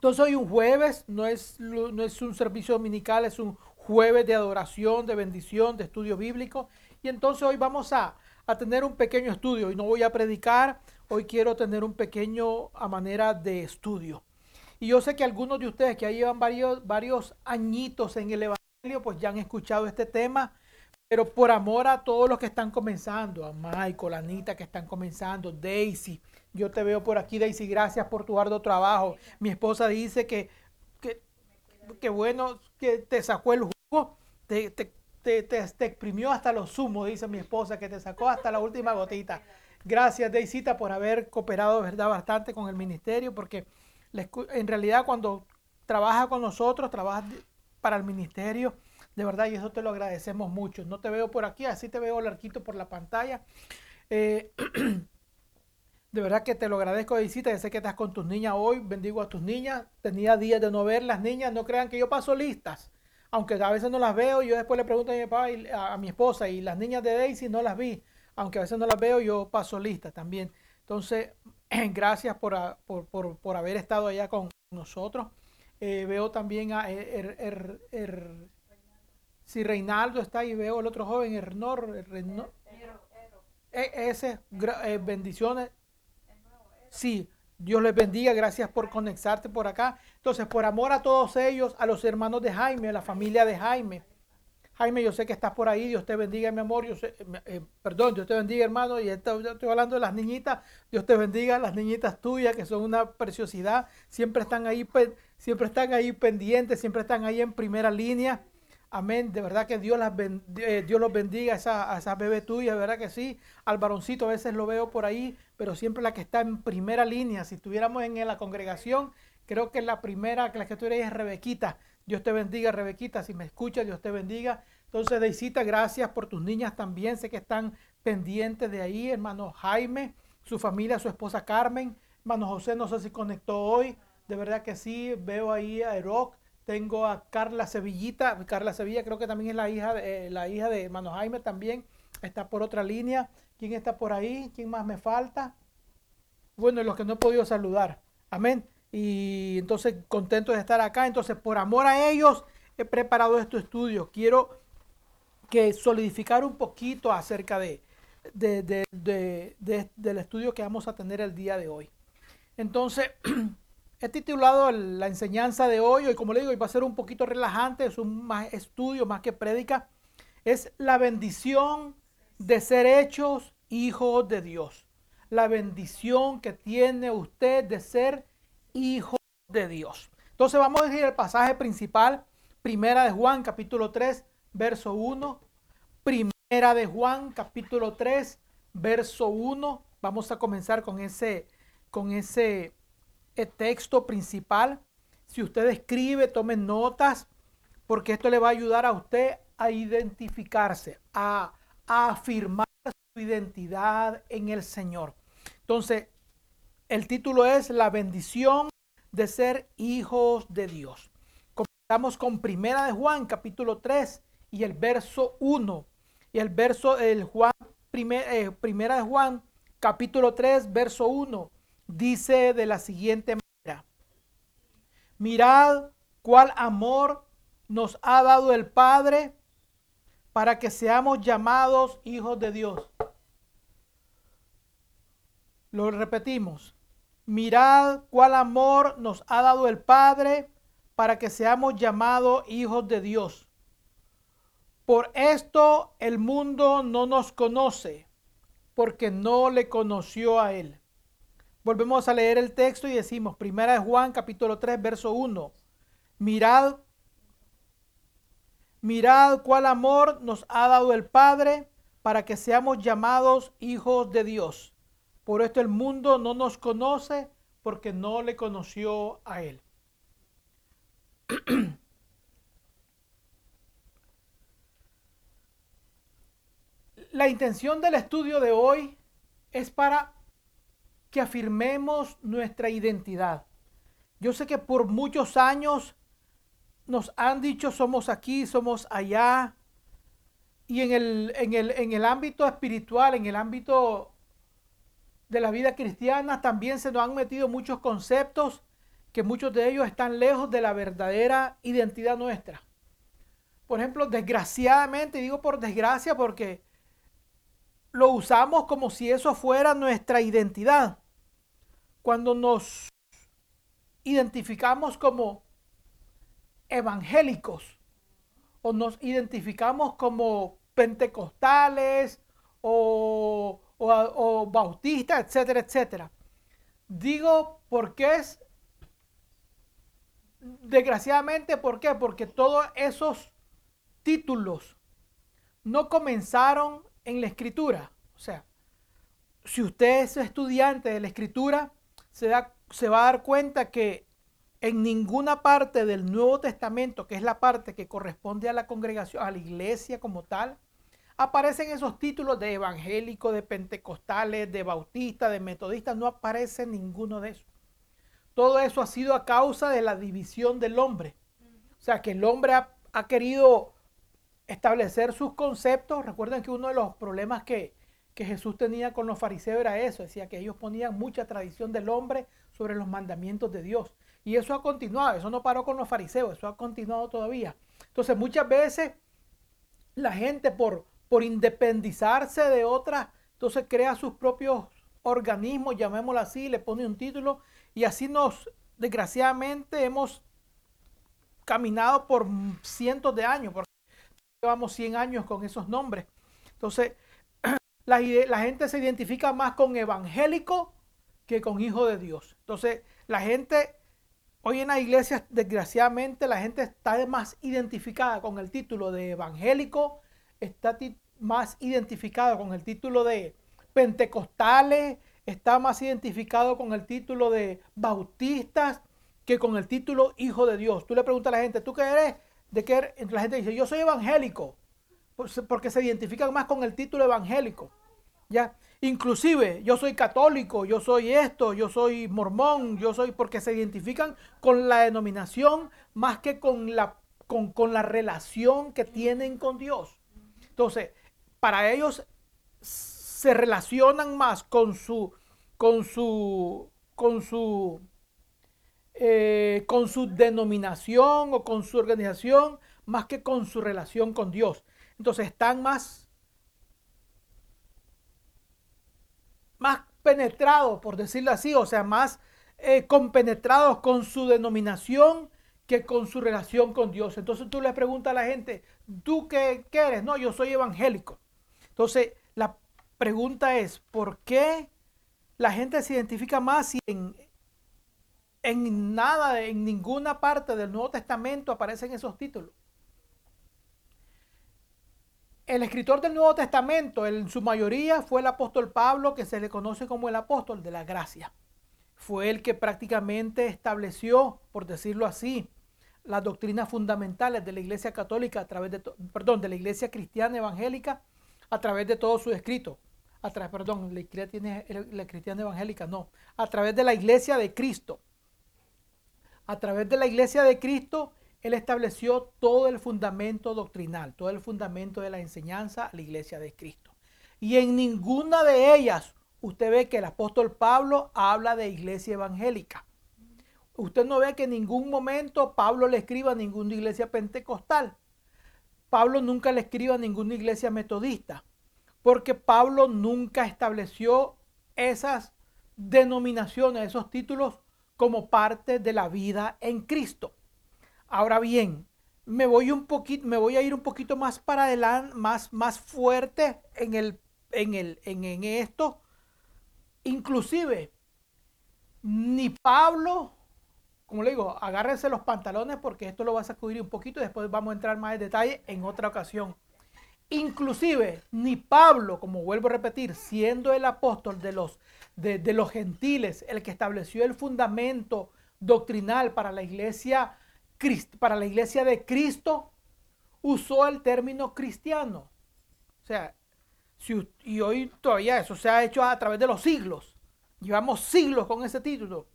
Entonces hoy un jueves, no es, no es un servicio dominical, es un jueves de adoración, de bendición, de estudio bíblico. Y entonces hoy vamos a, a tener un pequeño estudio. Y no voy a predicar, hoy quiero tener un pequeño a manera de estudio. Y yo sé que algunos de ustedes que ya llevan varios, varios añitos en el Evangelio, pues ya han escuchado este tema. Pero por amor a todos los que están comenzando, a Michael, a Anita que están comenzando, Daisy, yo te veo por aquí, Daisy, gracias por tu arduo trabajo. Mi esposa dice que, que, bueno, que te sacó el jugo, te, te, te, exprimió hasta lo sumo, dice mi esposa, que te sacó hasta la última gotita. Gracias, Daisita, por haber cooperado, ¿verdad?, bastante con el ministerio, porque en realidad cuando trabaja con nosotros, trabaja para el ministerio, de verdad, y eso te lo agradecemos mucho. No te veo por aquí, así te veo larquito por la pantalla. Eh, de verdad que te lo agradezco, visita. Ya sé que estás con tus niñas hoy. Bendigo a tus niñas. Tenía días de no ver las niñas. No crean que yo paso listas. Aunque a veces no las veo, yo después le pregunto a mi papá y a, mi esposa y las niñas de Daisy no las vi. Aunque a veces no las veo, yo paso listas también. Entonces, gracias por, por, haber estado allá con nosotros. Eh, veo también a er, er, er, si Reinaldo está ahí, veo el otro joven, Ernor, Ernor e, ese, eh, bendiciones. Sí, Dios les bendiga, gracias por conectarte por acá. Entonces, por amor a todos ellos, a los hermanos de Jaime, a la familia de Jaime. Jaime, yo sé que estás por ahí, Dios te bendiga, mi amor. Yo sé, eh, perdón, Dios te bendiga, hermano. Y estoy, estoy hablando de las niñitas. Dios te bendiga, las niñitas tuyas, que son una preciosidad. Siempre están ahí, siempre están ahí pendientes, siempre están ahí en primera línea. Amén. De verdad que Dios, las eh, Dios los bendiga a esa, a esa bebé tuya, verdad que sí. Al varoncito a veces lo veo por ahí, pero siempre la que está en primera línea. Si estuviéramos en la congregación, creo que la primera, que la que tú eres es Rebequita. Dios te bendiga, Rebequita. Si me escuchas, Dios te bendiga. Entonces, Deisita, gracias por tus niñas también. Sé que están pendientes de ahí, hermano Jaime, su familia, su esposa Carmen. Hermano José, no sé si conectó hoy. De verdad que sí, veo ahí a Eroc tengo a Carla Sevillita. Carla Sevilla creo que también es la hija de, eh, la hija de hermano Jaime también. Está por otra línea. ¿Quién está por ahí? ¿Quién más me falta? Bueno, los que no he podido saludar. Amén. Y entonces contento de estar acá. Entonces, por amor a ellos, he preparado este estudio. Quiero que solidificar un poquito acerca de, del estudio que vamos a tener el día de hoy. Entonces, He titulado la enseñanza de hoy, y como le digo, va a ser un poquito relajante, es un más estudio más que prédica. Es la bendición de ser hechos hijos de Dios. La bendición que tiene usted de ser hijo de Dios. Entonces vamos a ir al pasaje principal, Primera de Juan, capítulo 3, verso 1. Primera de Juan, capítulo 3, verso 1. Vamos a comenzar con ese, con ese texto principal. Si usted escribe, tome notas, porque esto le va a ayudar a usted a identificarse, a, afirmar su identidad en el Señor. Entonces, el título es La bendición de ser hijos de Dios. Comenzamos con Primera de Juan, capítulo 3 y el verso 1. Y el verso del Juan, eh, Primera de Juan, capítulo 3, verso 1 dice de la siguiente manera, mirad cuál amor nos ha dado el Padre para que seamos llamados hijos de Dios. Lo repetimos. Mirad cuál amor nos ha dado el Padre para que seamos llamados hijos de Dios. Por esto el mundo no nos conoce, porque no le conoció a Él. Volvemos a leer el texto y decimos, primera de Juan capítulo 3, verso 1, mirad, mirad cuál amor nos ha dado el Padre para que seamos llamados hijos de Dios. Por esto el mundo no nos conoce porque no le conoció a Él. La intención del estudio de hoy es para que afirmemos nuestra identidad. Yo sé que por muchos años nos han dicho somos aquí, somos allá. Y en el, en el, en el ámbito espiritual, en el ámbito de la vida cristiana, también se nos han metido muchos conceptos que muchos de ellos están lejos de la verdadera identidad nuestra. Por ejemplo, desgraciadamente, digo por desgracia porque lo usamos como si eso fuera nuestra identidad. Cuando nos identificamos como evangélicos o nos identificamos como pentecostales o, o, bautistas, etcétera, etcétera. Digo porque es, desgraciadamente, ¿por qué? Porque todos esos títulos no comenzaron en la escritura. O sea, si usted es estudiante de la escritura, se, da, se va a dar cuenta que en ninguna parte del Nuevo Testamento, que es la parte que corresponde a la congregación, a la iglesia como tal, aparecen esos títulos de evangélico, de pentecostales, de bautista, de metodistas, no aparece ninguno de esos. Todo eso ha sido a causa de la división del hombre. O sea, que el hombre ha, ha querido establecer sus conceptos. Recuerden que uno de los problemas que, que Jesús tenía con los fariseos era eso, decía que ellos ponían mucha tradición del hombre sobre los mandamientos de Dios. Y eso ha continuado, eso no paró con los fariseos, eso ha continuado todavía. Entonces muchas veces la gente por, por independizarse de otras, entonces crea sus propios organismos, llamémoslo así, le pone un título y así nos, desgraciadamente, hemos caminado por cientos de años, porque llevamos 100 años con esos nombres. Entonces, la, gente se identifica más con evangélico que con hijo de Dios. Entonces, la gente Hoy en la iglesia, desgraciadamente, la gente está más identificada con el título de evangélico, está más identificada con el título de pentecostales, está más identificado con el título de bautistas que con el título hijo de Dios. Tú le preguntas a la gente, ¿tú qué eres? ¿De qué eres? La gente dice, yo soy evangélico, porque se identifican más con el título evangélico. ¿Ya? Inclusive yo soy católico, yo soy esto, yo soy mormón, yo soy porque se identifican con la denominación más que con la, con, con la relación que tienen con Dios. Entonces, para ellos se relacionan más con su, con su, con su, eh, con su denominación o con su organización más que con su relación con Dios. Entonces están más más penetrados, por decirlo así, o sea, más eh, compenetrados con su denominación que con su relación con Dios. Entonces tú le preguntas a la gente, ¿tú qué, qué eres? No, yo soy evangélico. Entonces la pregunta es, ¿por qué la gente se identifica más y en, en nada, en ninguna parte del Nuevo Testamento aparecen esos títulos? El escritor del Nuevo Testamento, en su mayoría, fue el apóstol Pablo, que se le conoce como el apóstol de la gracia. Fue el que prácticamente estableció, por decirlo así, las doctrinas fundamentales de la Iglesia Católica a través de, perdón, de la Iglesia Cristiana Evangélica a través de todo su escrito. A través, perdón, la Iglesia la Cristiana Evangélica, no, a través de la Iglesia de Cristo. A través de la Iglesia de Cristo él estableció todo el fundamento doctrinal, todo el fundamento de la enseñanza a la iglesia de Cristo. Y en ninguna de ellas usted ve que el apóstol Pablo habla de iglesia evangélica. Usted no ve que en ningún momento Pablo le escriba a ninguna iglesia pentecostal. Pablo nunca le escriba a ninguna iglesia metodista, porque Pablo nunca estableció esas denominaciones, esos títulos como parte de la vida en Cristo. Ahora bien, me voy un me voy a ir un poquito más para adelante, más, más fuerte en el, en el, en, esto. Inclusive, ni Pablo, como le digo, agárrense los pantalones porque esto lo va a sacudir un poquito y después vamos a entrar más en detalle en otra ocasión. Inclusive, ni Pablo, como vuelvo a repetir, siendo el apóstol de los, de, de los gentiles, el que estableció el fundamento doctrinal para la iglesia para la iglesia de Cristo usó el término cristiano. O sea, si, y hoy todavía eso se ha hecho a través de los siglos. Llevamos siglos con ese título.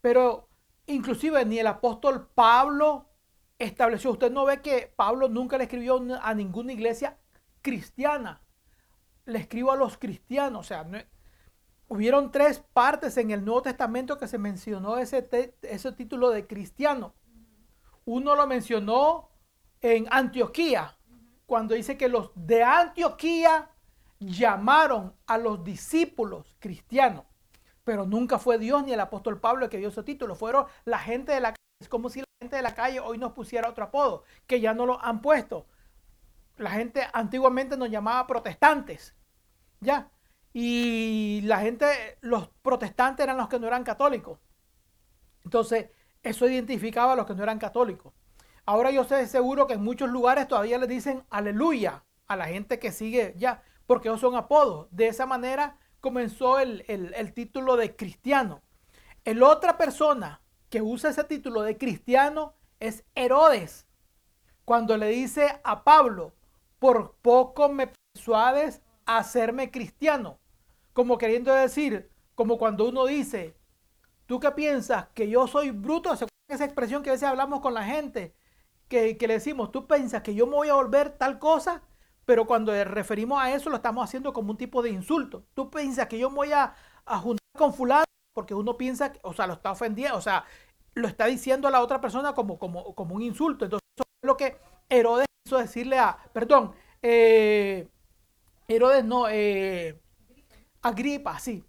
Pero inclusive ni el apóstol Pablo estableció, usted no ve que Pablo nunca le escribió a ninguna iglesia cristiana. Le escribo a los cristianos. O sea, hubieron tres partes en el Nuevo Testamento que se mencionó ese, ese título de cristiano. Uno lo mencionó en Antioquía, cuando dice que los de Antioquía llamaron a los discípulos cristianos, pero nunca fue Dios ni el apóstol Pablo el que dio ese título, fueron la gente de la calle. Es como si la gente de la calle hoy nos pusiera otro apodo, que ya no lo han puesto. La gente antiguamente nos llamaba protestantes, ¿ya? Y la gente, los protestantes eran los que no eran católicos. Entonces, eso identificaba a los que no eran católicos. Ahora yo sé seguro que en muchos lugares todavía le dicen aleluya a la gente que sigue ya, porque ellos son apodos. De esa manera comenzó el, el título de cristiano. El otra persona que usa ese título de cristiano es Herodes. Cuando le dice a Pablo, por poco me persuades a hacerme cristiano. Como queriendo decir, como cuando uno dice, ¿tú qué piensas? Que yo soy bruto. Esa expresión que a veces hablamos con la gente, que, le decimos, ¿tú piensas que yo me voy a volver tal cosa? Pero cuando referimos a eso lo estamos haciendo como un tipo de insulto. ¿Tú piensas que yo me voy a, juntar con fulano? Porque uno piensa, o sea, lo está ofendiendo, o sea, lo está diciendo a la otra persona como un insulto. Entonces, eso es lo que Herodes quiso decirle a, perdón, eh, Herodes no, eh, Agripa, sí.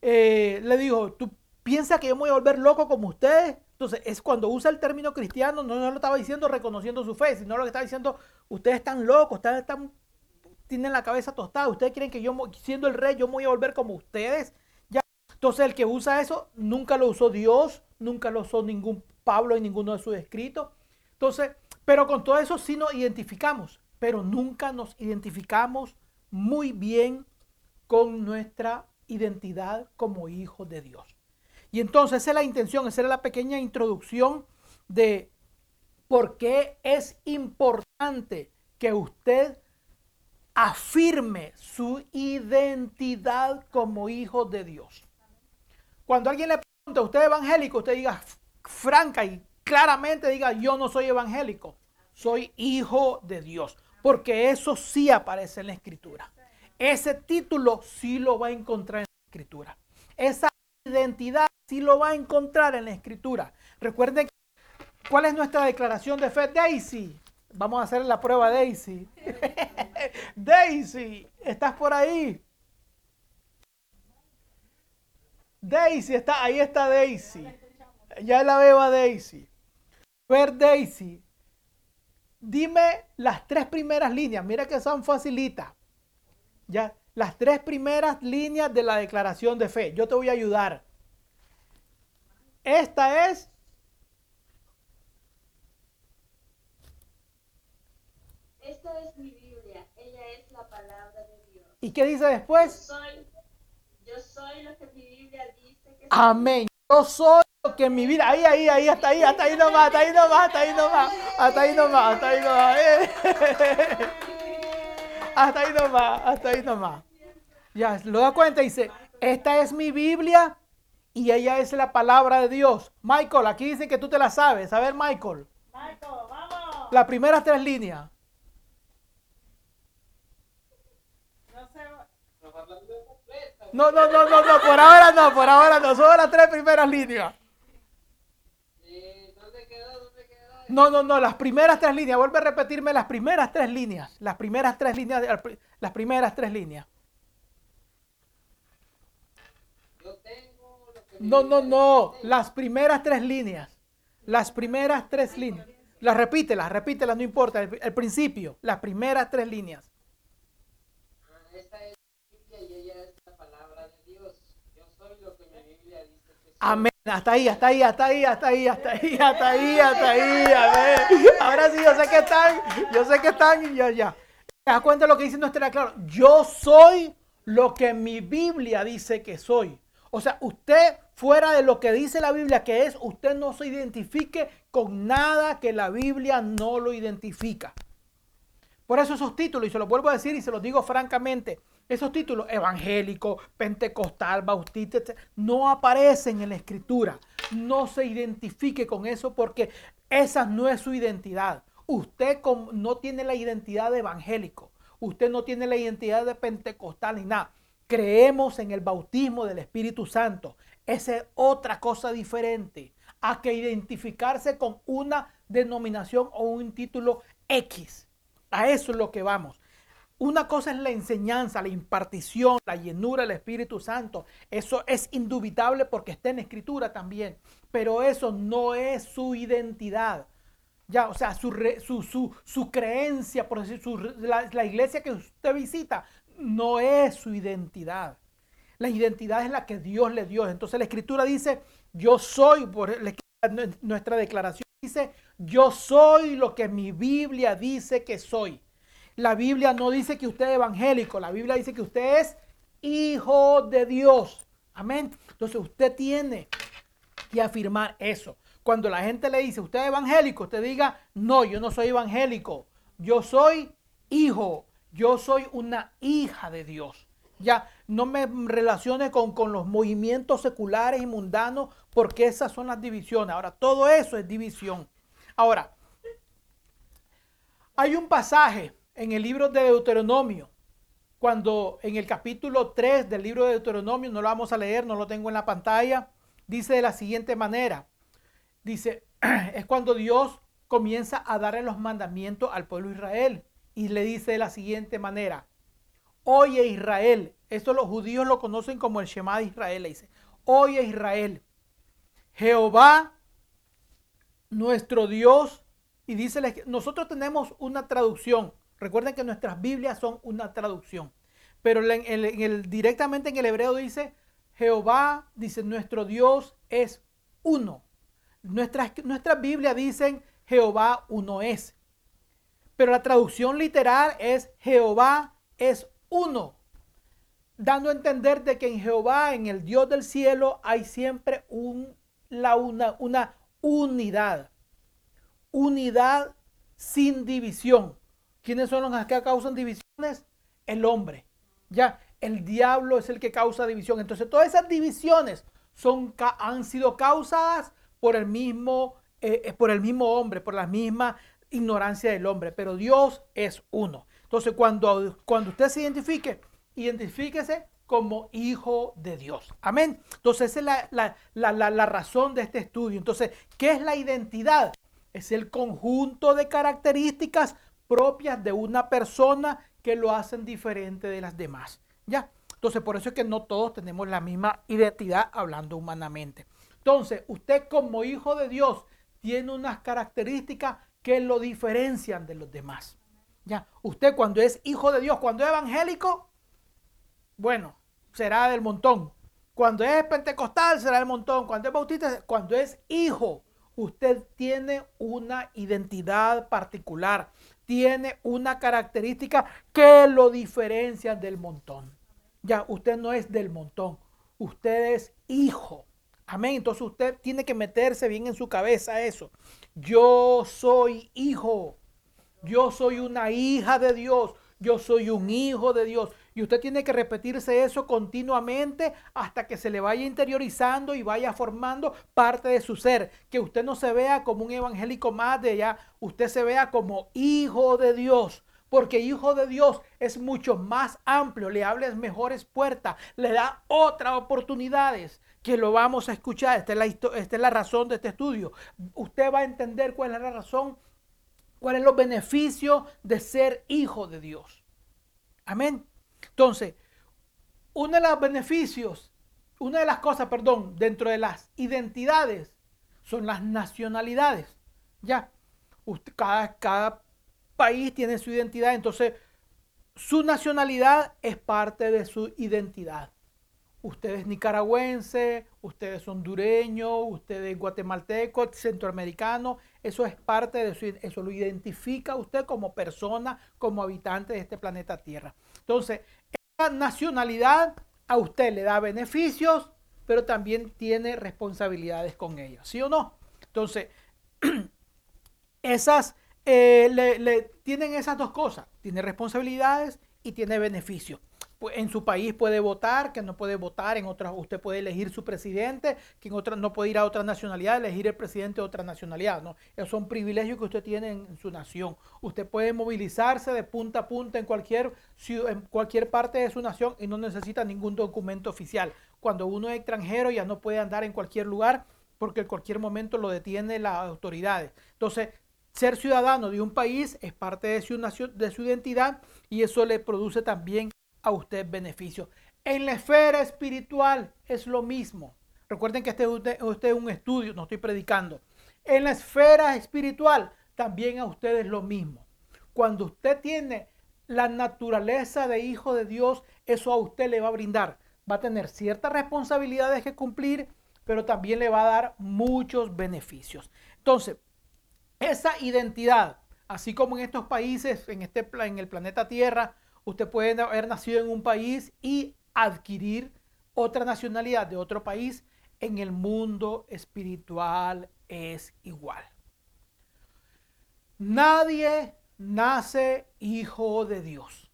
Eh, le dijo, ¿tú piensas que yo me voy a volver loco como ustedes? Entonces, es cuando usa el término cristiano, no, lo estaba diciendo reconociendo su fe, sino lo que está diciendo, ustedes están locos, están, tienen la cabeza tostada, ustedes creen que yo, siendo el rey, yo me voy a volver como ustedes. Ya. Entonces, el que usa eso, nunca lo usó Dios, nunca lo usó ningún Pablo en ninguno de sus escritos. Entonces, pero con todo eso sí nos identificamos, pero nunca nos identificamos muy bien con nuestra identidad como hijos de Dios. Y entonces esa es la intención, esa era la pequeña introducción de por qué es importante que usted afirme su identidad como hijo de Dios. Cuando alguien le pregunta, ¿usted es evangélico? Usted diga franca y claramente diga, yo no soy evangélico, soy hijo de Dios. Porque eso sí aparece en la escritura. Ese título sí lo va a encontrar en la escritura. Esa identidad sí lo va a encontrar en la escritura. Recuerden cuál es nuestra declaración de fe, Daisy. Vamos a hacer la prueba, Daisy. Daisy, ¿estás por ahí? Daisy, está, ahí está Daisy. Ya la veo a Daisy. Ver Daisy. Dime las tres primeras líneas. Mira que son facilitas. Ya, las tres primeras líneas de la declaración de fe. Yo te voy a ayudar. Esta es Esta es mi Biblia, ella es la palabra de Dios. ¿Y qué dice después? Yo soy, yo soy lo que mi Biblia dice que Amén. Yo soy lo que mi vida. Ahí, ahí, ahí, hasta ahí, hasta ahí nomás, hasta ahí nomás, hasta ahí nomás, hasta ahí nomás, hasta ahí nomás. hasta ahí nomás, hasta ahí nomás. Ya, lo da cuenta y dice, esta es mi Biblia y ella es la palabra de Dios. Michael, aquí dicen que tú te la sabes. A ver, Michael. Michael, vamos. Las primeras tres líneas. No, no, no, no, no, por ahora no, por ahora no, son las tres primeras líneas. No, no, no, las primeras tres líneas. Vuelve a repetirme las primeras tres líneas. Las primeras tres líneas. Las primeras tres líneas. No, no, no. Las primeras tres líneas. Las primeras tres líneas. Las repítelas, repítelas, no importa. El, principio, las primeras tres líneas. Amén. Hasta ahí, hasta ahí, hasta ahí, hasta ahí, hasta ahí, hasta ahí, hasta ahí. Ahora sí, yo sé que están, yo sé que están y ya, ya. ¿Te das cuenta de lo que dice nuestra claro? Yo soy lo que mi Biblia dice que soy. O sea, usted fuera de lo que dice la Biblia que es, usted no se identifique con nada que la Biblia no lo identifica. Por eso esos títulos, y se los vuelvo a decir y se los digo francamente, esos títulos evangélico, pentecostal, bautista, no aparecen en la escritura. No se identifique con eso porque esa no es su identidad. Usted no tiene la identidad de evangélico. Usted no tiene la identidad de pentecostal ni nada. Creemos en el bautismo del Espíritu Santo. Esa es otra cosa diferente a que identificarse con una denominación o un título X. A eso es lo que vamos. Una cosa es la enseñanza, la impartición, la llenura del Espíritu Santo. Eso es indubitable porque está en escritura también. Pero eso no es su identidad. Ya, o sea, su, su, creencia, por decir, la iglesia que usted visita, no es su identidad. La identidad es la que Dios le dio. Entonces la escritura dice, yo soy, por nuestra declaración dice, yo soy lo que mi Biblia dice que soy. La Biblia no dice que usted es evangélico, la Biblia dice que usted es hijo de Dios. Amén. Entonces usted tiene que afirmar eso. Cuando la gente le dice, usted es evangélico, usted diga, no, yo no soy evangélico, yo soy hijo, yo soy una hija de Dios. Ya no me relacione con, con los movimientos seculares y mundanos porque esas son las divisiones. Ahora, todo eso es división. Ahora, hay un pasaje en el libro de Deuteronomio, cuando en el capítulo 3 del libro de Deuteronomio, no lo vamos a leer, no lo tengo en la pantalla, dice de la siguiente manera, dice, es cuando Dios comienza a darle los mandamientos al pueblo de Israel y le dice de la siguiente manera, oye Israel, esto los judíos lo conocen como el Shema de Israel, le dice, oye Israel, Jehová, nuestro Dios, y dice, nosotros tenemos una traducción, Recuerden que nuestras Biblias son una traducción. Pero en directamente en el hebreo dice, Jehová, dice, nuestro Dios es uno. Nuestras, nuestras Biblias dicen, Jehová uno es. Pero la traducción literal es, Jehová es uno. Dando a entender de que en Jehová, en el Dios del cielo, hay siempre la, una, una unidad. Unidad sin división. ¿Quiénes son los que causan divisiones? El hombre. Ya, el diablo es el que causa división. Entonces, todas esas divisiones son, han sido causadas por el mismo, eh, eh, por el mismo hombre, por la misma ignorancia del hombre. Pero Dios es uno. Entonces, cuando, cuando usted se identifique, identifíquese como hijo de Dios. Amén. Entonces, esa es la, la, la razón de este estudio. Entonces, ¿qué es la identidad? Es el conjunto de características propias de una persona que lo hacen diferente de las demás. ¿Ya? Entonces, por eso es que no todos tenemos la misma identidad hablando humanamente. Entonces, usted como hijo de Dios tiene unas características que lo diferencian de los demás. ¿Ya? Usted cuando es hijo de Dios, cuando es evangélico, bueno, será del montón. Cuando es pentecostal, será del montón. Cuando es bautista, cuando es hijo, usted tiene una identidad particular tiene una característica que lo diferencia del montón. Ya, usted no es del montón, usted es hijo. Amén. Entonces usted tiene que meterse bien en su cabeza eso. Yo soy hijo. Yo soy una hija de Dios. Yo soy un hijo de Dios. Y usted tiene que repetirse eso continuamente hasta que se le vaya interiorizando y vaya formando parte de su ser. Que usted no se vea como un evangélico más de allá, usted se vea como hijo de Dios. Porque hijo de Dios es mucho más amplio, le habla mejores puertas, le da otras oportunidades que lo vamos a escuchar. Esta es, la, razón de este estudio. Usted va a entender cuál es la razón, cuáles son los beneficios de ser hijo de Dios. Amén. Entonces, uno de los beneficios, una de las cosas, perdón, dentro de las identidades son las nacionalidades. Ya, cada, cada país tiene su identidad, entonces su nacionalidad es parte de su identidad. Usted es nicaragüense, usted es hondureño, usted es guatemalteco, centroamericano. Eso es parte de su, eso lo identifica usted como persona, como habitante de este planeta Tierra. Entonces, esa nacionalidad a usted le da beneficios, pero también tiene responsabilidades con ella, ¿sí o no? Entonces, esas eh, le, tienen esas dos cosas, tiene responsabilidades y tiene beneficios. En su país puede votar, que no puede votar en otras, usted puede elegir su presidente, que en otra no puede ir a otra nacionalidad, elegir el presidente de otra nacionalidad, ¿no? Esos son privilegios que usted tiene en, su nación. Usted puede movilizarse de punta a punta en cualquier, en cualquier parte de su nación y no necesita ningún documento oficial. Cuando uno es extranjero ya no puede andar en cualquier lugar porque en cualquier momento lo detiene las autoridades. Entonces, ser ciudadano de un país es parte de su, de su identidad y eso le produce también a usted beneficio. En la esfera espiritual es lo mismo. Recuerden que este, usted es un estudio, no estoy predicando. En la esfera espiritual también a usted es lo mismo. Cuando usted tiene la naturaleza de hijo de Dios, eso a usted le va a brindar. Va a tener ciertas responsabilidades que cumplir, pero también le va a dar muchos beneficios. Entonces, esa identidad, así como en estos países, en, este, en el planeta Tierra, Usted puede haber nacido en un país y adquirir otra nacionalidad de otro país. En el mundo espiritual es igual. Nadie nace hijo de Dios.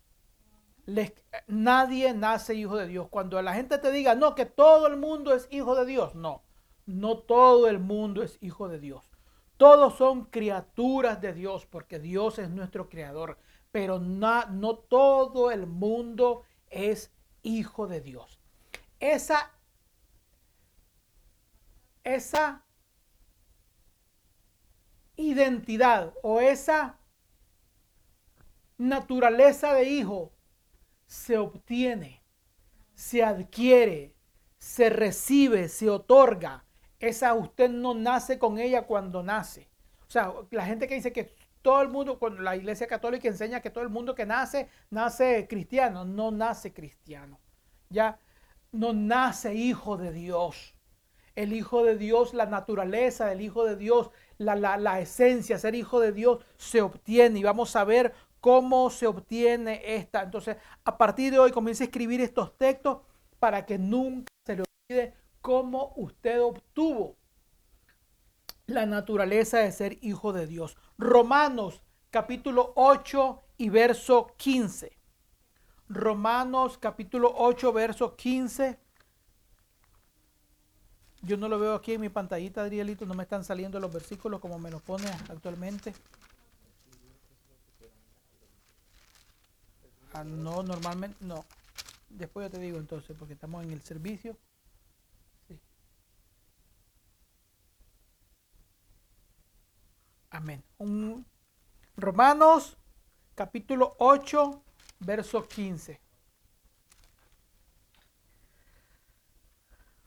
nadie nace hijo de Dios. Cuando la gente te diga, no, que todo el mundo es hijo de Dios. No, no todo el mundo es hijo de Dios. Todos son criaturas de Dios porque Dios es nuestro creador pero no, no todo el mundo es hijo de Dios. Esa, esa identidad o esa naturaleza de hijo se obtiene, se adquiere, se recibe, se otorga. Esa usted no nace con ella cuando nace. O sea, la gente que dice que todo el mundo, cuando la iglesia católica enseña que todo el mundo que nace, nace cristiano, no nace cristiano. Ya no nace hijo de Dios. El hijo de Dios, la naturaleza del hijo de Dios, la, la esencia, ser hijo de Dios, se obtiene. Y vamos a ver cómo se obtiene esta. Entonces, a partir de hoy comience a escribir estos textos para que nunca se le olvide cómo usted obtuvo la naturaleza de ser hijo de Dios. Romanos capítulo 8 y verso 15. Romanos capítulo 8, verso 15. Yo no lo veo aquí en mi pantallita, Adrielito, no me están saliendo los versículos como me los pone actualmente. Ah, no, normalmente no. Después yo te digo entonces, porque estamos en el servicio. Amén. Un, Romanos capítulo 8, verso 15.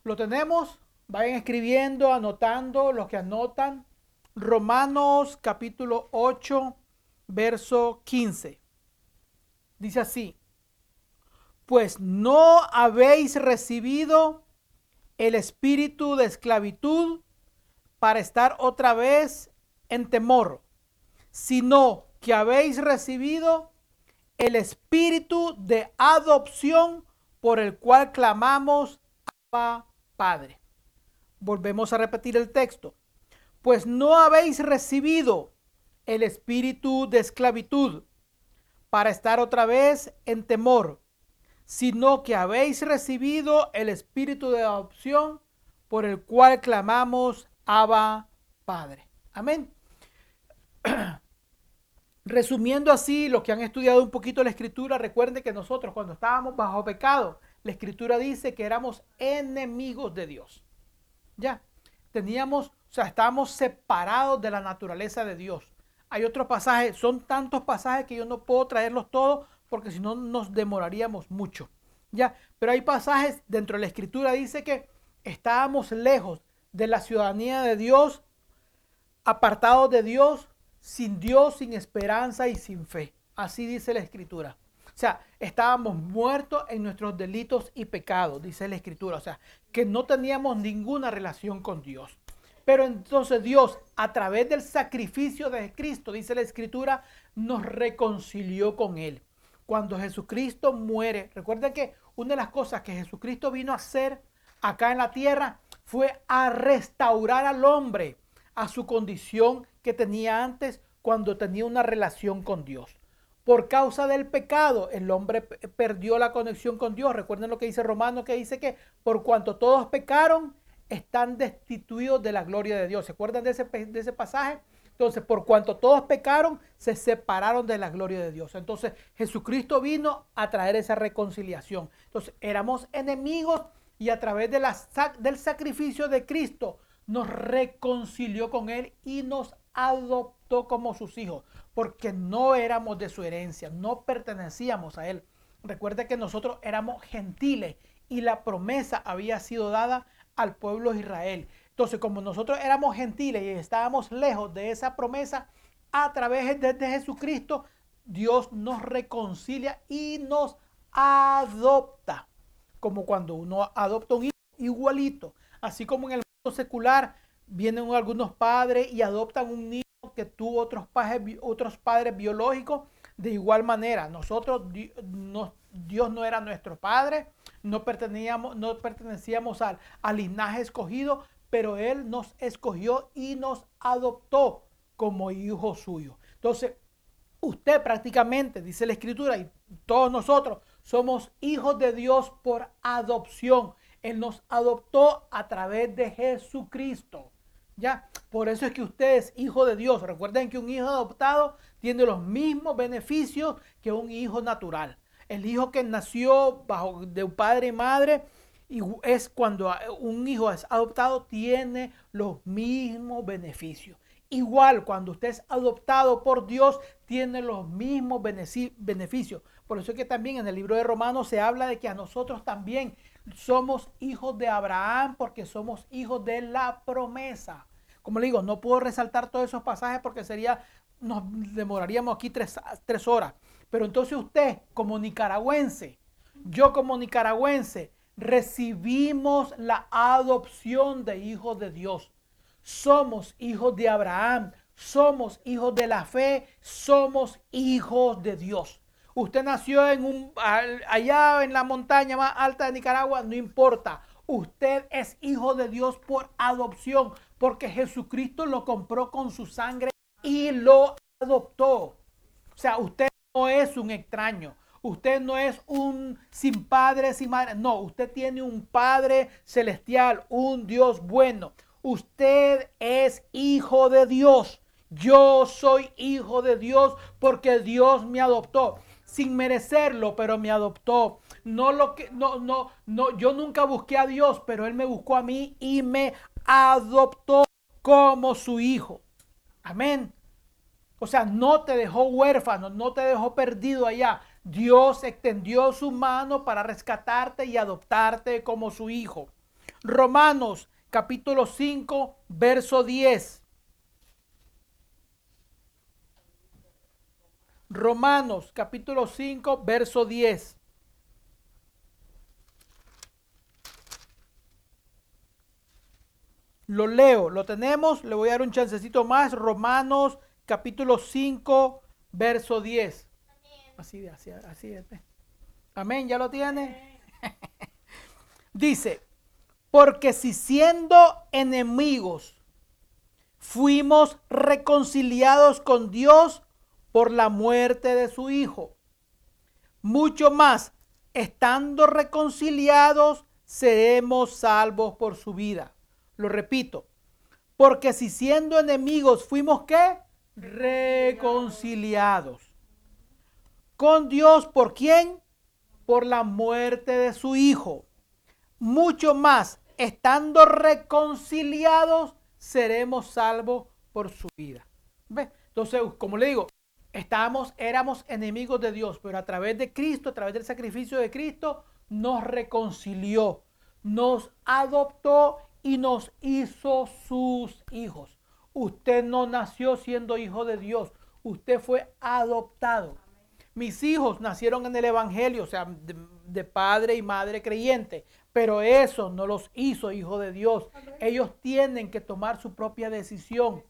Lo tenemos. Vayan escribiendo, anotando los que anotan. Romanos capítulo 8, verso 15. Dice así. Pues no habéis recibido el espíritu de esclavitud para estar otra vez en temor, sino que habéis recibido el espíritu de adopción por el cual clamamos Abba Padre. Volvemos a repetir el texto. Pues no habéis recibido el espíritu de esclavitud para estar otra vez en temor, sino que habéis recibido el espíritu de adopción por el cual clamamos Abba Padre. Amén. Resumiendo así lo que han estudiado un poquito la escritura, recuerden que nosotros cuando estábamos bajo pecado, la escritura dice que éramos enemigos de Dios. Ya, teníamos, o sea, estábamos separados de la naturaleza de Dios. Hay otros pasajes, son tantos pasajes que yo no puedo traerlos todos porque si no nos demoraríamos mucho. Ya, pero hay pasajes dentro de la escritura dice que estábamos lejos de la ciudadanía de Dios, apartados de Dios, sin Dios, sin esperanza y sin fe. Así dice la escritura. O sea, estábamos muertos en nuestros delitos y pecados, dice la escritura. O sea, que no teníamos ninguna relación con Dios. Pero entonces Dios, a través del sacrificio de Cristo, dice la escritura, nos reconcilió con Él. Cuando Jesucristo muere, recuerden que una de las cosas que Jesucristo vino a hacer acá en la tierra fue a restaurar al hombre a su condición que tenía antes cuando tenía una relación con Dios. Por causa del pecado, el hombre perdió la conexión con Dios. Recuerden lo que dice Romano, que dice que por cuanto todos pecaron, están destituidos de la gloria de Dios. ¿Se acuerdan de ese, de ese pasaje? Entonces, por cuanto todos pecaron, se separaron de la gloria de Dios. Entonces, Jesucristo vino a traer esa reconciliación. Entonces, éramos enemigos y a través del sacrificio de Cristo nos reconcilió con Él y nos adoptó como sus hijos, porque no éramos de su herencia, no pertenecíamos a Él. Recuerde que nosotros éramos gentiles y la promesa había sido dada al pueblo de Israel. Entonces, como nosotros éramos gentiles y estábamos lejos de esa promesa, a través de, Jesucristo, Dios nos reconcilia y nos adopta. Como cuando uno adopta un hijo igualito. Así como en el mundo secular vienen algunos padres y adoptan un niño que tuvo otros padres, otros padres biológicos. De igual manera, nosotros, Dios no era nuestro padre, no pertenecíamos, no pertenecíamos al, linaje escogido, pero Él nos escogió y nos adoptó como hijo suyo. Entonces, usted prácticamente, dice la Escritura, y todos nosotros somos hijos de Dios por adopción. Él nos adoptó a través de Jesucristo. Ya, por eso es que usted es hijo de Dios. Recuerden que un hijo adoptado tiene los mismos beneficios que un hijo natural. El hijo que nació bajo de padre y madre y es cuando un hijo es adoptado, tiene los mismos beneficios. Igual cuando usted es adoptado por Dios, tiene los mismos beneficios. Por eso es que también en el libro de Romanos se habla de que a nosotros también somos hijos de Abraham porque somos hijos de la promesa. Como le digo, no puedo resaltar todos esos pasajes porque sería, nos demoraríamos aquí tres, tres horas. Pero entonces usted como nicaragüense, yo como nicaragüense, recibimos la adopción de hijos de Dios. Somos hijos de Abraham, somos hijos de la fe, somos hijos de Dios. Usted nació en un allá en la montaña más alta de Nicaragua, no importa. Usted es hijo de Dios por adopción, porque Jesucristo lo compró con su sangre y lo adoptó. O sea, usted no es un extraño. Usted no es un sin padre, sin madre. No, usted tiene un Padre celestial, un Dios bueno. Usted es hijo de Dios. Yo soy hijo de Dios porque Dios me adoptó sin merecerlo, pero me adoptó. No lo que no no no yo nunca busqué a Dios, pero él me buscó a mí y me adoptó como su hijo. Amén. O sea, no te dejó huérfano, no te dejó perdido allá. Dios extendió su mano para rescatarte y adoptarte como su hijo. Romanos capítulo 5, verso 10. Romanos capítulo 5, verso 10. Lo leo, lo tenemos, le voy a dar un chancecito más. Romanos capítulo 5, verso 10. Así de, así, así. Amén, ¿ya lo tiene? Dice, porque si siendo enemigos fuimos reconciliados con Dios por la muerte de su Hijo, mucho más, estando reconciliados, seremos salvos por su vida. Lo repito, porque si siendo enemigos fuimos qué? Reconciliados con Dios. ¿Por quién? Por la muerte de su Hijo. Mucho más, estando reconciliados, seremos salvos por su vida. Entonces, como le digo, estábamos, éramos enemigos de Dios, pero a través de Cristo, a través del sacrificio de Cristo, nos reconcilió, nos adoptó y nos hizo sus hijos. Usted no nació siendo hijo de Dios, usted fue adoptado. Mis hijos nacieron en el Evangelio, o sea, de, padre y madre creyente, pero eso no los hizo hijos de Dios. Ellos tienen que tomar su propia decisión.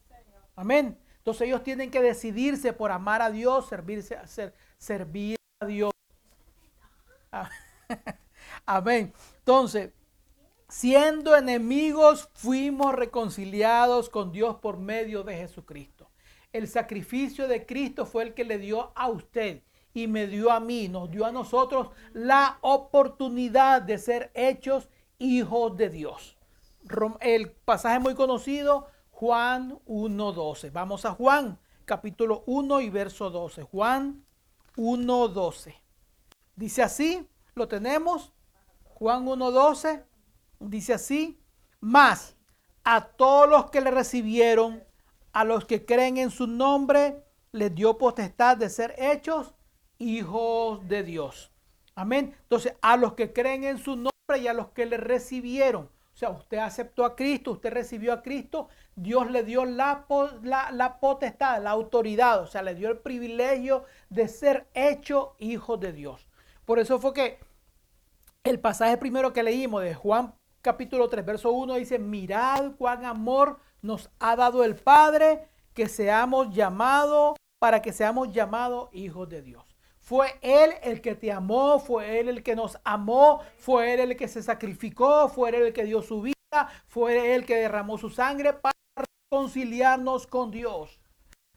Amén. Entonces ellos tienen que decidirse por amar a Dios, servirse, hacer, servir a Dios. Amén. Entonces, siendo enemigos, fuimos reconciliados con Dios por medio de Jesucristo. El sacrificio de Cristo fue el que le dio a usted y me dio a mí, nos dio a nosotros la oportunidad de ser hechos hijos de Dios. El pasaje muy conocido, Juan 1.12. Vamos a Juan capítulo 1 y verso 12. Juan 1.12. Dice así, lo tenemos. Juan 1.12 dice así, más a todos los que le recibieron, a los que creen en su nombre, les dio potestad de ser hechos hijos de Dios. Amén. Entonces, a los que creen en su nombre y a los que le recibieron. O sea, usted aceptó a Cristo, usted recibió a Cristo, Dios le dio la, la, potestad, la autoridad, o sea, le dio el privilegio de ser hecho hijo de Dios. Por eso fue que el pasaje primero que leímos de Juan capítulo 3, verso 1 dice, mirad cuán amor nos ha dado el Padre que seamos llamados, para que seamos llamados hijos de Dios. Fue Él el que te amó, fue Él el que nos amó, fue Él el que se sacrificó, fue Él el que dio su vida, fue Él el que derramó su sangre para reconciliarnos con Dios.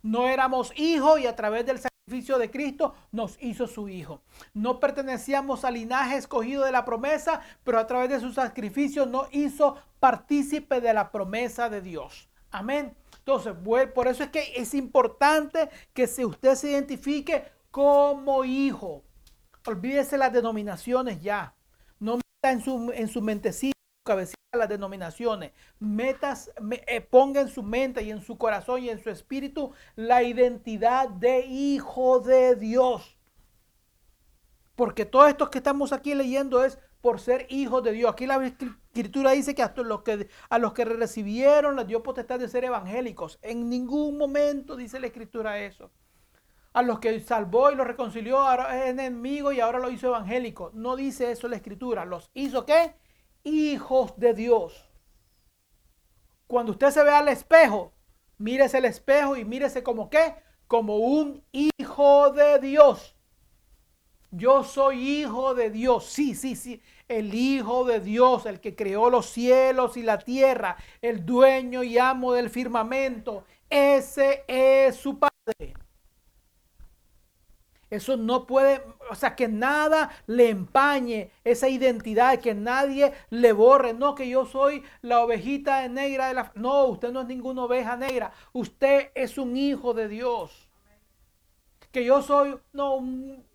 No éramos hijos y a través del sacrificio de Cristo nos hizo su hijo. No pertenecíamos al linaje escogido de la promesa, pero a través de su sacrificio nos hizo partícipe de la promesa de Dios. Amén. Entonces, por eso es que es importante que si usted se identifique como hijo. Olvídese las denominaciones ya. No meta en su, en su mentecita, cabecita las denominaciones. Metas, eh, ponga en su mente y en su corazón y en su espíritu la identidad de hijo de Dios. Porque todo esto que estamos aquí leyendo es por ser hijos de Dios. Aquí la escritura dice que, los que a los que recibieron les dio potestad de ser evangélicos. En ningún momento dice la escritura eso a los que salvó y los reconcilió, ahora es enemigo y ahora lo hizo evangélico. No dice eso la escritura. ¿Los hizo qué? Hijos de Dios. Cuando usted se ve al espejo, mírese el espejo y mírese como qué? Como un hijo de Dios. Yo soy hijo de Dios. Sí, sí, sí. El hijo de Dios, el que creó los cielos y la tierra, el dueño y amo del firmamento. Ese es su Padre. Eso no puede, o sea, que nada le empañe esa identidad, que nadie le borre. No, que yo soy la ovejita negra de la... No, usted no es ninguna oveja negra. Usted es un hijo de Dios. Que yo soy, no, un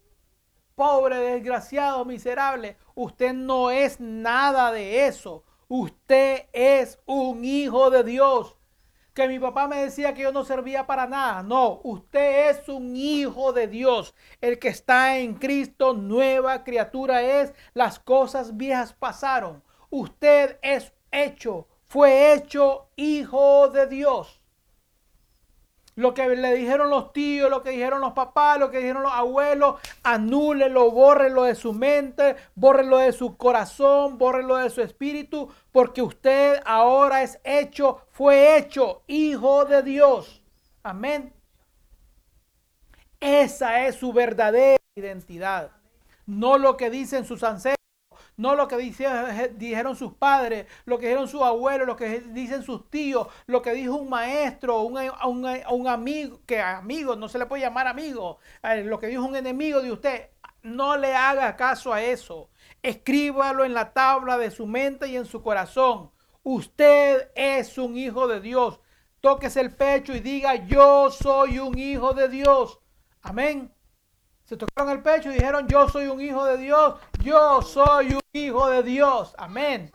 pobre, desgraciado, miserable. Usted no es nada de eso. Usted es un hijo de Dios que mi papá me decía que yo no servía para nada. No, usted es un hijo de Dios. El que está en Cristo, nueva criatura es. Las cosas viejas pasaron. Usted es hecho, fue hecho hijo de Dios. Lo que le dijeron los tíos, lo que dijeron los papás, lo que dijeron los abuelos, anúlelo, bórrelo de su mente, bórrelo de su corazón, bórrelo de su espíritu, porque usted ahora es hecho, fue hecho hijo de Dios. Amén. Esa es su verdadera identidad, no lo que dicen sus ancestros no lo que dijeron sus padres, lo que dijeron sus abuelos, lo que dicen sus tíos, lo que dijo un maestro, un, un, amigo, que amigo no se le puede llamar amigo, eh, lo que dijo un enemigo de usted. No le haga caso a eso. Escríbalo en la tabla de su mente y en su corazón. Usted es un hijo de Dios. Tóquese el pecho y diga, yo soy un hijo de Dios. Amén. Se tocaron el pecho y dijeron, yo soy un hijo de Dios, yo soy un hijo de Dios. Amén.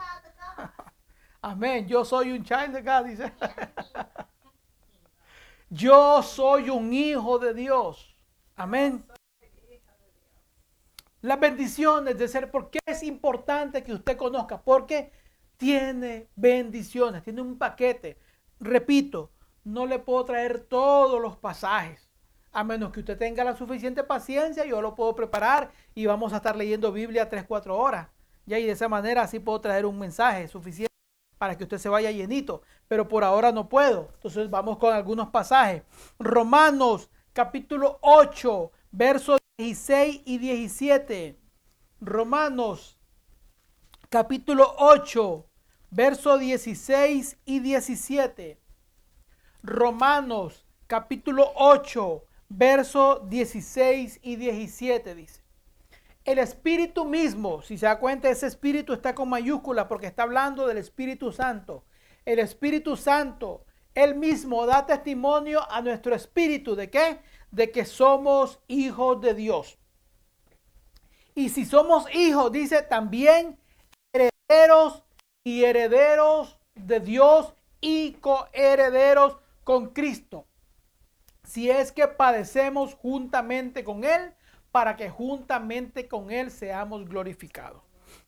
Amén. Yo soy un child de God, dice. Yo soy un hijo de Dios. Amén. Las bendiciones de ser, ¿por qué es importante que usted conozca? Porque tiene bendiciones, tiene un paquete. Repito, no le puedo traer todos los pasajes a menos que usted tenga la suficiente paciencia, yo lo puedo preparar y vamos a estar leyendo Biblia 3, 4 horas. Y de esa manera así puedo traer un mensaje suficiente para que usted se vaya llenito. Pero por ahora no puedo. Entonces vamos con algunos pasajes. Romanos capítulo 8, versos 16 y 17. Romanos capítulo 8, versos 16 y 17. Romanos capítulo 8, verso 16 y 17 dice. El Espíritu mismo, si se da cuenta, ese Espíritu está con mayúscula porque está hablando del Espíritu Santo. El Espíritu Santo, Él mismo da testimonio a nuestro Espíritu de qué? De que somos hijos de Dios. Y si somos hijos, dice también herederos y herederos de Dios y coherederos con Cristo. Si es que padecemos juntamente con Él, para que juntamente con Él seamos glorificados.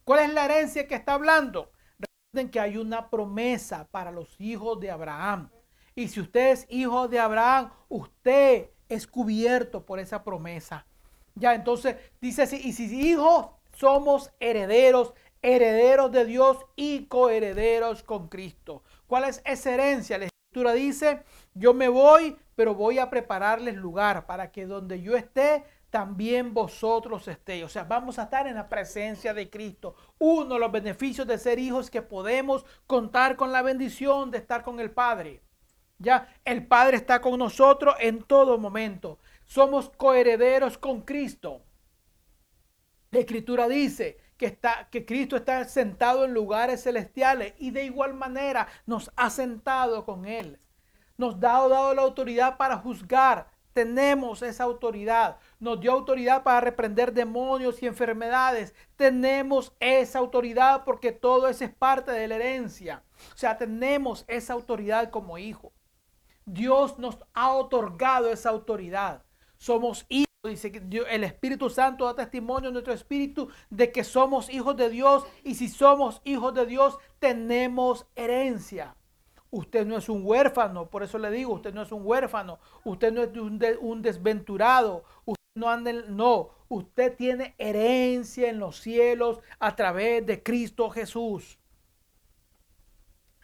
¿Cuál es la herencia que está hablando? Recuerden que hay una promesa para los hijos de Abraham. Y si usted es hijo de Abraham, usted es cubierto por esa promesa. Ya, entonces dice así, y si hijos somos herederos, herederos de Dios y coherederos con Cristo. ¿Cuál es esa herencia? La escritura dice, yo me voy, pero voy a prepararles lugar para que donde yo esté, también vosotros estéis. O sea, vamos a estar en la presencia de Cristo. Uno de los beneficios de ser hijos es que podemos contar con la bendición de estar con el Padre. Ya, el Padre está con nosotros en todo momento. Somos coherederos con Cristo. La Escritura dice que, está, que Cristo está sentado en lugares celestiales y de igual manera nos ha sentado con Él. Nos ha dado la autoridad para juzgar. Tenemos esa autoridad. Nos dio autoridad para reprender demonios y enfermedades. Tenemos esa autoridad porque todo eso es parte de la herencia. O sea, tenemos esa autoridad como hijo. Dios nos ha otorgado esa autoridad. Somos hijos, dice que el Espíritu Santo da testimonio en nuestro espíritu de que somos hijos de Dios y si somos hijos de Dios tenemos herencia. Usted no es un huérfano, por eso le digo, usted no es un huérfano, usted no es un, desventurado, usted no anda no, usted tiene herencia en los cielos a través de Cristo Jesús.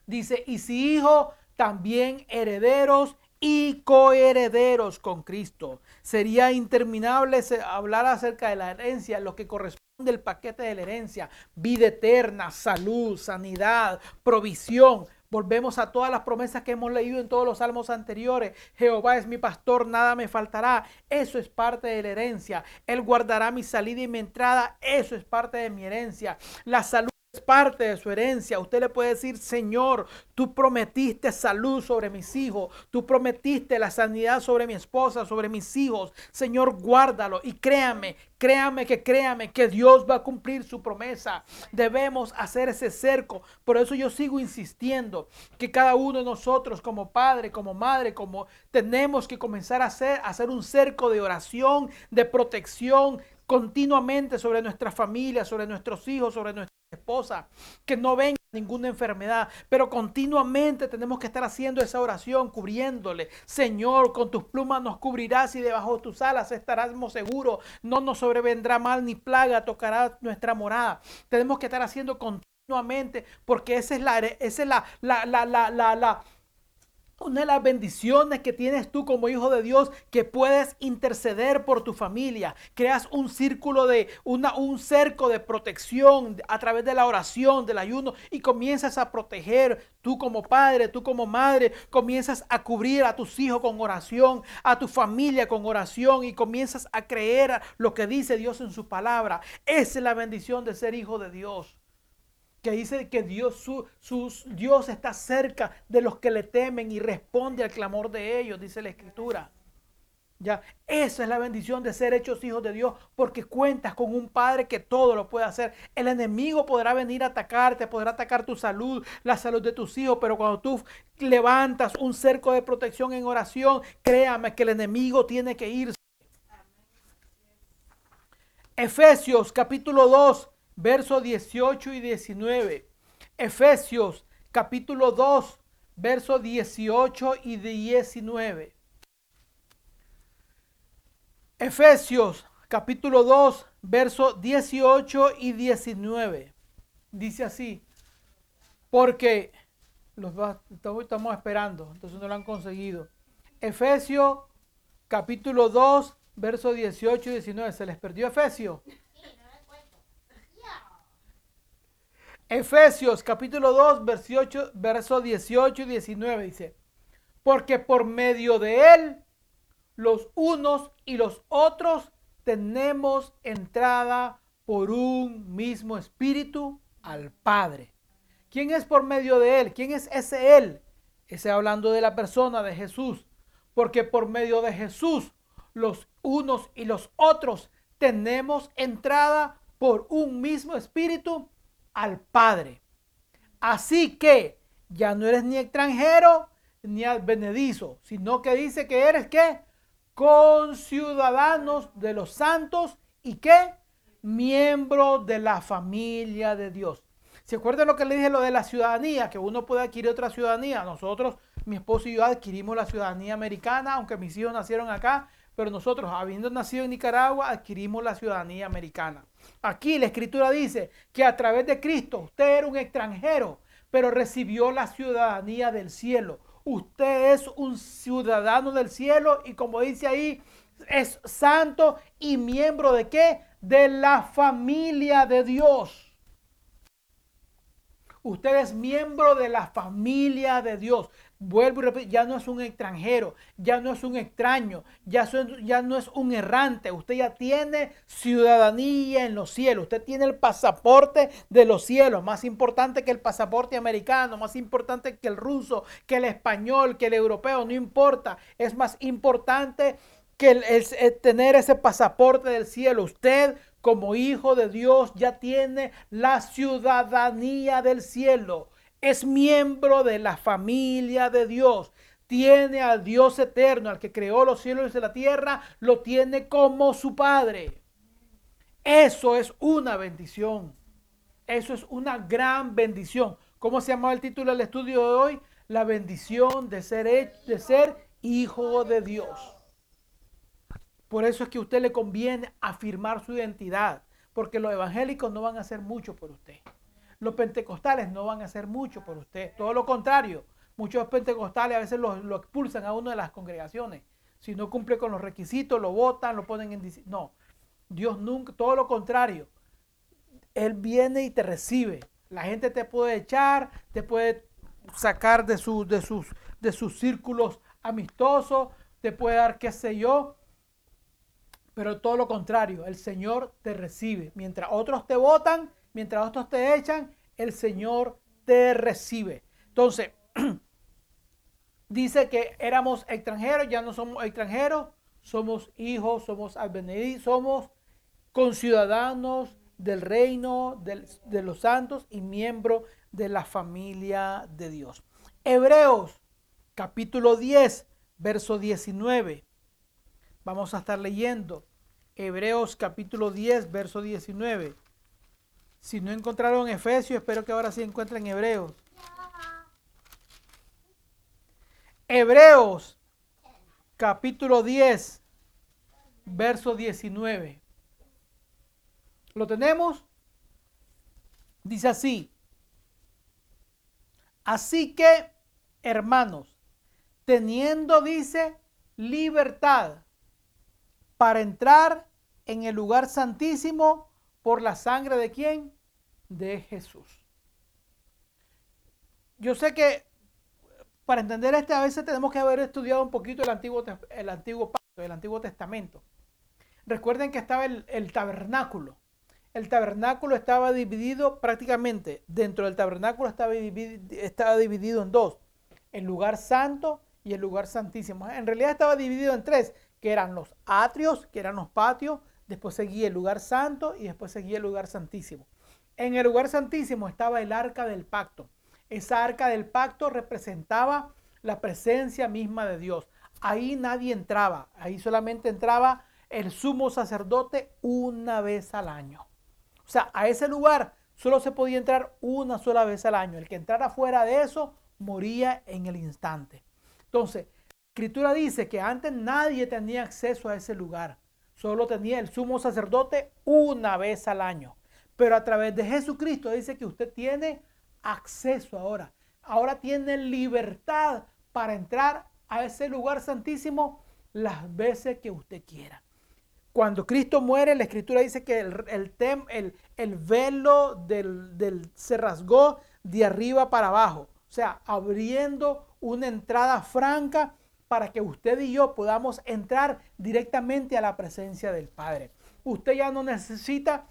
Dice, y si hijo, también herederos y coherederos con Cristo. Sería interminable hablar acerca de la herencia, lo que corresponde al paquete de la herencia, vida eterna, salud, sanidad, provisión. Volvemos a todas las promesas que hemos leído en todos los salmos anteriores. Jehová es mi pastor, nada me faltará. Eso es parte de la herencia. Él guardará mi salida y mi entrada. Eso es parte de mi herencia. La salud parte de su herencia. Usted le puede decir, Señor, tú prometiste salud sobre mis hijos, tú prometiste la sanidad sobre mi esposa, sobre mis hijos. Señor, guárdalo y créame, créame que créame que Dios va a cumplir su promesa. Debemos hacer ese cerco. Por eso yo sigo insistiendo que cada uno de nosotros como padre, como madre, como tenemos que comenzar a hacer, a hacer un cerco de oración, de protección continuamente sobre nuestra familia, sobre nuestros hijos, sobre nuestra esposa, que no venga ninguna enfermedad, pero continuamente tenemos que estar haciendo esa oración, cubriéndole. Señor, con tus plumas nos cubrirás y debajo de tus alas estaremos seguros. No nos sobrevendrá mal ni plaga, tocará nuestra morada. Tenemos que estar haciendo continuamente porque esa es la, esa es la, la, la, la, la una de las bendiciones que tienes tú como hijo de Dios, que puedes interceder por tu familia. Creas un círculo de, una, un cerco de protección a través de la oración, del ayuno, y comienzas a proteger tú como padre, tú como madre, comienzas a cubrir a tus hijos con oración, a tu familia con oración, y comienzas a creer lo que dice Dios en su palabra. Esa es la bendición de ser hijo de Dios que dice que Dios, su, Dios está cerca de los que le temen y responde al clamor de ellos, dice la escritura. Ya, esa es la bendición de ser hechos hijos de Dios, porque cuentas con un Padre que todo lo puede hacer. El enemigo podrá venir a atacarte, podrá atacar tu salud, la salud de tus hijos, pero cuando tú levantas un cerco de protección en oración, créame que el enemigo tiene que irse. Efesios capítulo 2, versos 18 y 19. Efesios capítulo 2, versos 18 y 19. Efesios capítulo 2, versos 18 y 19. Dice así, porque los estamos esperando, entonces no lo han conseguido. Efesios capítulo 2, versos 18 y 19. ¿Se les perdió Efesios? Efesios capítulo 2, verso 18 y 19 dice, porque por medio de él, los unos y los otros tenemos entrada por un mismo espíritu al Padre. ¿Quién es por medio de él? ¿Quién es ese él? Ese hablando de la persona de Jesús. Porque por medio de Jesús, los unos y los otros tenemos entrada por un mismo espíritu al Padre. Así que ya no eres ni extranjero ni advenedizo, sino que dice que eres qué? Conciudadanos de los santos y qué? Miembro de la familia de Dios. ¿Se acuerdan lo que le dije lo de la ciudadanía? Que uno puede adquirir otra ciudadanía. Nosotros, mi esposo y yo adquirimos la ciudadanía americana, aunque mis hijos nacieron acá, pero nosotros, habiendo nacido en Nicaragua, adquirimos la ciudadanía americana. Aquí la escritura dice que a través de Cristo usted era un extranjero, pero recibió la ciudadanía del cielo. Usted es un ciudadano del cielo y como dice ahí, es santo y miembro de qué? De la familia de Dios. Usted es miembro de la familia de Dios. Vuelvo y repito, ya no es un extranjero, ya no es un extraño, ya, ya no es un errante. Usted ya tiene ciudadanía en los cielos. Usted tiene el pasaporte de los cielos, más importante que el pasaporte americano, más importante que el ruso, que el español, que el europeo, no importa. Es más importante que el, tener ese pasaporte del cielo. Usted como hijo de Dios ya tiene la ciudadanía del cielo. Es miembro de la familia de Dios. Tiene al Dios eterno, al que creó los cielos y la tierra, lo tiene como su Padre. Eso es una bendición. Eso es una gran bendición. ¿Cómo se llama el título del estudio de hoy? La bendición de ser, de ser hijo de Dios. Por eso es que a usted le conviene afirmar su identidad, porque los evangélicos no van a hacer mucho por usted. Los pentecostales no van a hacer mucho por usted. Todo lo contrario, muchos pentecostales a veces lo, expulsan a uno de las congregaciones. Si no cumple con los requisitos, lo votan, lo ponen en... No, Dios nunca, todo lo contrario. Él viene y te recibe. La gente te puede echar, te puede sacar de, de, sus, de sus círculos amistosos, te puede dar qué sé yo, pero todo lo contrario, el Señor te recibe. Mientras otros te votan, mientras otros te echan, el Señor te recibe. Entonces, dice que éramos extranjeros, ya no somos extranjeros, somos hijos, somos advenidos, somos conciudadanos del reino de los santos y miembros de la familia de Dios. Hebreos capítulo 10, verso 19. Vamos a estar leyendo Hebreos capítulo 10, verso 19. Si no encontraron Efesios, espero que ahora sí encuentren Hebreos. Hebreos capítulo 10, verso 19. ¿Lo tenemos? Dice así. Así que, hermanos, teniendo, dice, libertad para entrar en el lugar santísimo por la sangre de quién? De Jesús. Yo sé que para entender este a veces tenemos que haber estudiado un poquito el antiguo, el antiguo pacto, el antiguo testamento. Recuerden que estaba el, el tabernáculo. El tabernáculo estaba dividido prácticamente, dentro del tabernáculo estaba dividido, estaba dividido en dos, el lugar santo y el lugar santísimo. En realidad estaba dividido en tres, que eran los atrios, que eran los patios, después seguía el lugar santo y después seguía el lugar santísimo. En el lugar santísimo estaba el arca del pacto. Esa arca del pacto representaba la presencia misma de Dios. Ahí nadie entraba, ahí solamente entraba el sumo sacerdote una vez al año. O sea, a ese lugar solo se podía entrar una sola vez al año. El que entrara fuera de eso moría en el instante. Entonces, Escritura dice que antes nadie tenía acceso a ese lugar. Solo tenía el sumo sacerdote una vez al año. Pero a través de Jesucristo dice que usted tiene acceso ahora. Ahora tiene libertad para entrar a ese lugar santísimo las veces que usted quiera. Cuando Cristo muere, la escritura dice que el, el, el, velo del, del, se rasgó de arriba para abajo. O sea, abriendo una entrada franca para que usted y yo podamos entrar directamente a la presencia del Padre. Usted ya no necesita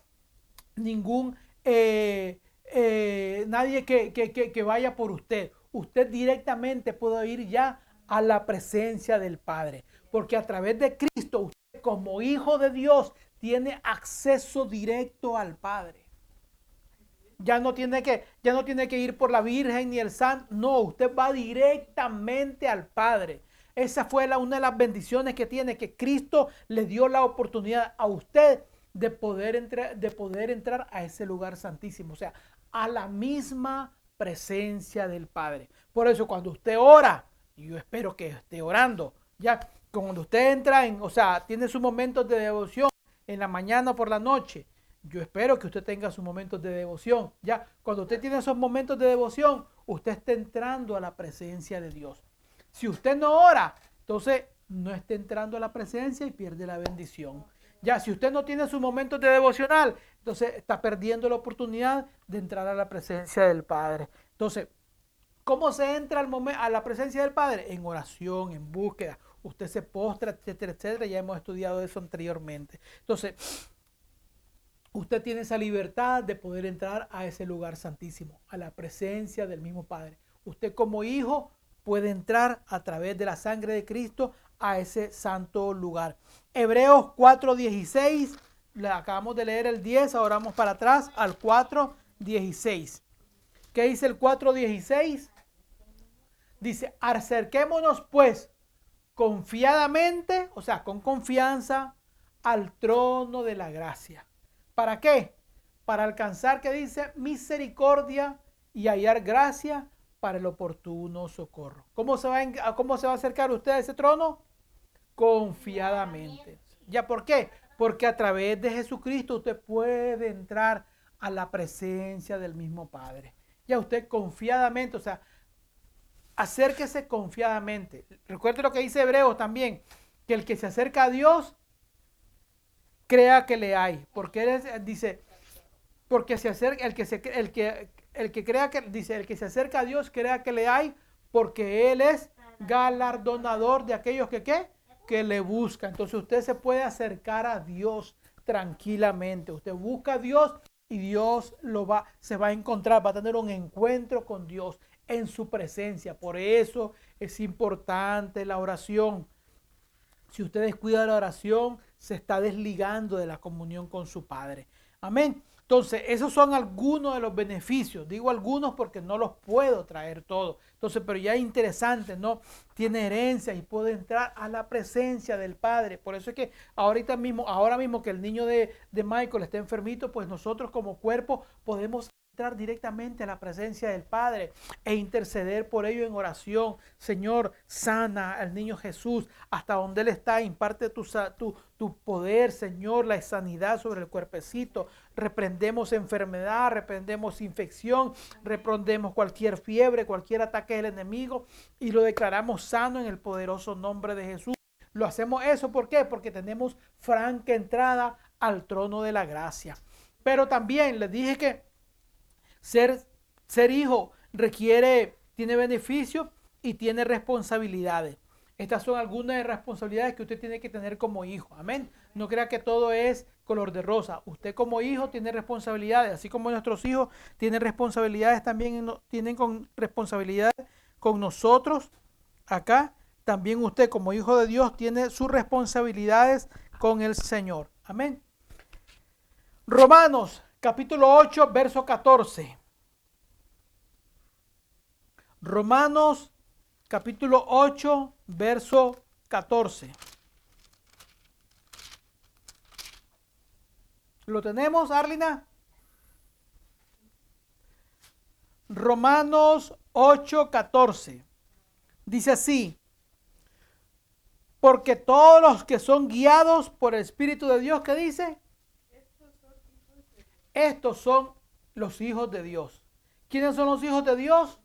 ningún, eh, eh, nadie que, que vaya por usted. Usted directamente puede ir ya a la presencia del Padre. Porque a través de Cristo, usted como hijo de Dios tiene acceso directo al Padre. Ya no tiene que, ya no tiene que ir por la Virgen ni el Santo. No, usted va directamente al Padre. Esa fue la, una de las bendiciones que tiene, que Cristo le dio la oportunidad a usted de poder, entrar, de poder entrar a ese lugar santísimo, o sea, a la misma presencia del Padre. Por eso cuando usted ora, y yo espero que esté orando, ya cuando usted entra en, o sea, tiene sus momentos de devoción en la mañana o por la noche, yo espero que usted tenga sus momentos de devoción. Ya, cuando usted tiene esos momentos de devoción, usted está entrando a la presencia de Dios. Si usted no ora, entonces no está entrando a la presencia y pierde la bendición. Ya, si usted no tiene sus momentos de devocional, entonces está perdiendo la oportunidad de entrar a la presencia del Padre. Entonces, ¿cómo se entra al a la presencia del Padre? En oración, en búsqueda. Usted se postra, etcétera, etcétera. Ya hemos estudiado eso anteriormente. Entonces, usted tiene esa libertad de poder entrar a ese lugar santísimo, a la presencia del mismo Padre. Usted como hijo puede entrar a través de la sangre de Cristo a ese santo lugar. Hebreos 4:16, le acabamos de leer el 10, ahora vamos para atrás al 4:16. ¿Qué dice el 4:16? Dice, acerquémonos pues confiadamente, o sea, con confianza, al trono de la gracia. ¿Para qué? Para alcanzar, que dice, misericordia y hallar gracia para el oportuno socorro. ¿Cómo se va a, cómo se va a acercar usted a ese trono? Confiadamente. ¿Ya por qué? Porque a través de Jesucristo usted puede entrar a la presencia del mismo Padre. Ya usted confiadamente, o sea, acérquese confiadamente. Recuerde lo que dice Hebreos también, que el que se acerca a Dios, crea que le hay. Porque él dice, porque se acerca, el que, se, el que el que crea que, dice, el que se acerca a Dios, crea que le hay, porque Él es galardonador de aquellos que, ¿qué? que le buscan. Entonces usted se puede acercar a Dios tranquilamente. Usted busca a Dios y Dios lo va, se va a encontrar, va a tener un encuentro con Dios en su presencia. Por eso es importante la oración. Si usted descuida la oración, se está desligando de la comunión con su Padre. Amén. Entonces, esos son algunos de los beneficios. Digo algunos porque no los puedo traer todos. Entonces, pero ya es interesante, ¿no? Tiene herencia y puede entrar a la presencia del Padre. Por eso es que ahorita mismo, ahora mismo que el niño de, de Michael está enfermito, pues nosotros como cuerpo podemos entrar directamente a la presencia del Padre e interceder por ello en oración. Señor, sana al niño Jesús hasta donde Él está, imparte tu, tu, tu poder, Señor, la sanidad sobre el cuerpecito. Reprendemos enfermedad, reprendemos infección, reprendemos cualquier fiebre, cualquier ataque del enemigo y lo declaramos sano en el poderoso nombre de Jesús. Lo hacemos eso, ¿por qué? Porque tenemos franca entrada al trono de la gracia. Pero también les dije que ser, ser hijo requiere, tiene beneficios y tiene responsabilidades. Estas son algunas de las responsabilidades que usted tiene que tener como hijo. Amén. No crea que todo es color de rosa. Usted como hijo tiene responsabilidades, así como nuestros hijos tienen responsabilidades también, tienen responsabilidades con nosotros acá. También usted como hijo de Dios tiene sus responsabilidades con el Señor. Amén. Romanos capítulo 8, verso 14. Romanos capítulo 8, verso 14. ¿Lo tenemos, Arlina? Romanos 8, 14. Dice así, porque todos los que son guiados por el Espíritu de Dios, ¿qué dice? Estos son los hijos de Dios. ¿Quiénes son los hijos de Dios?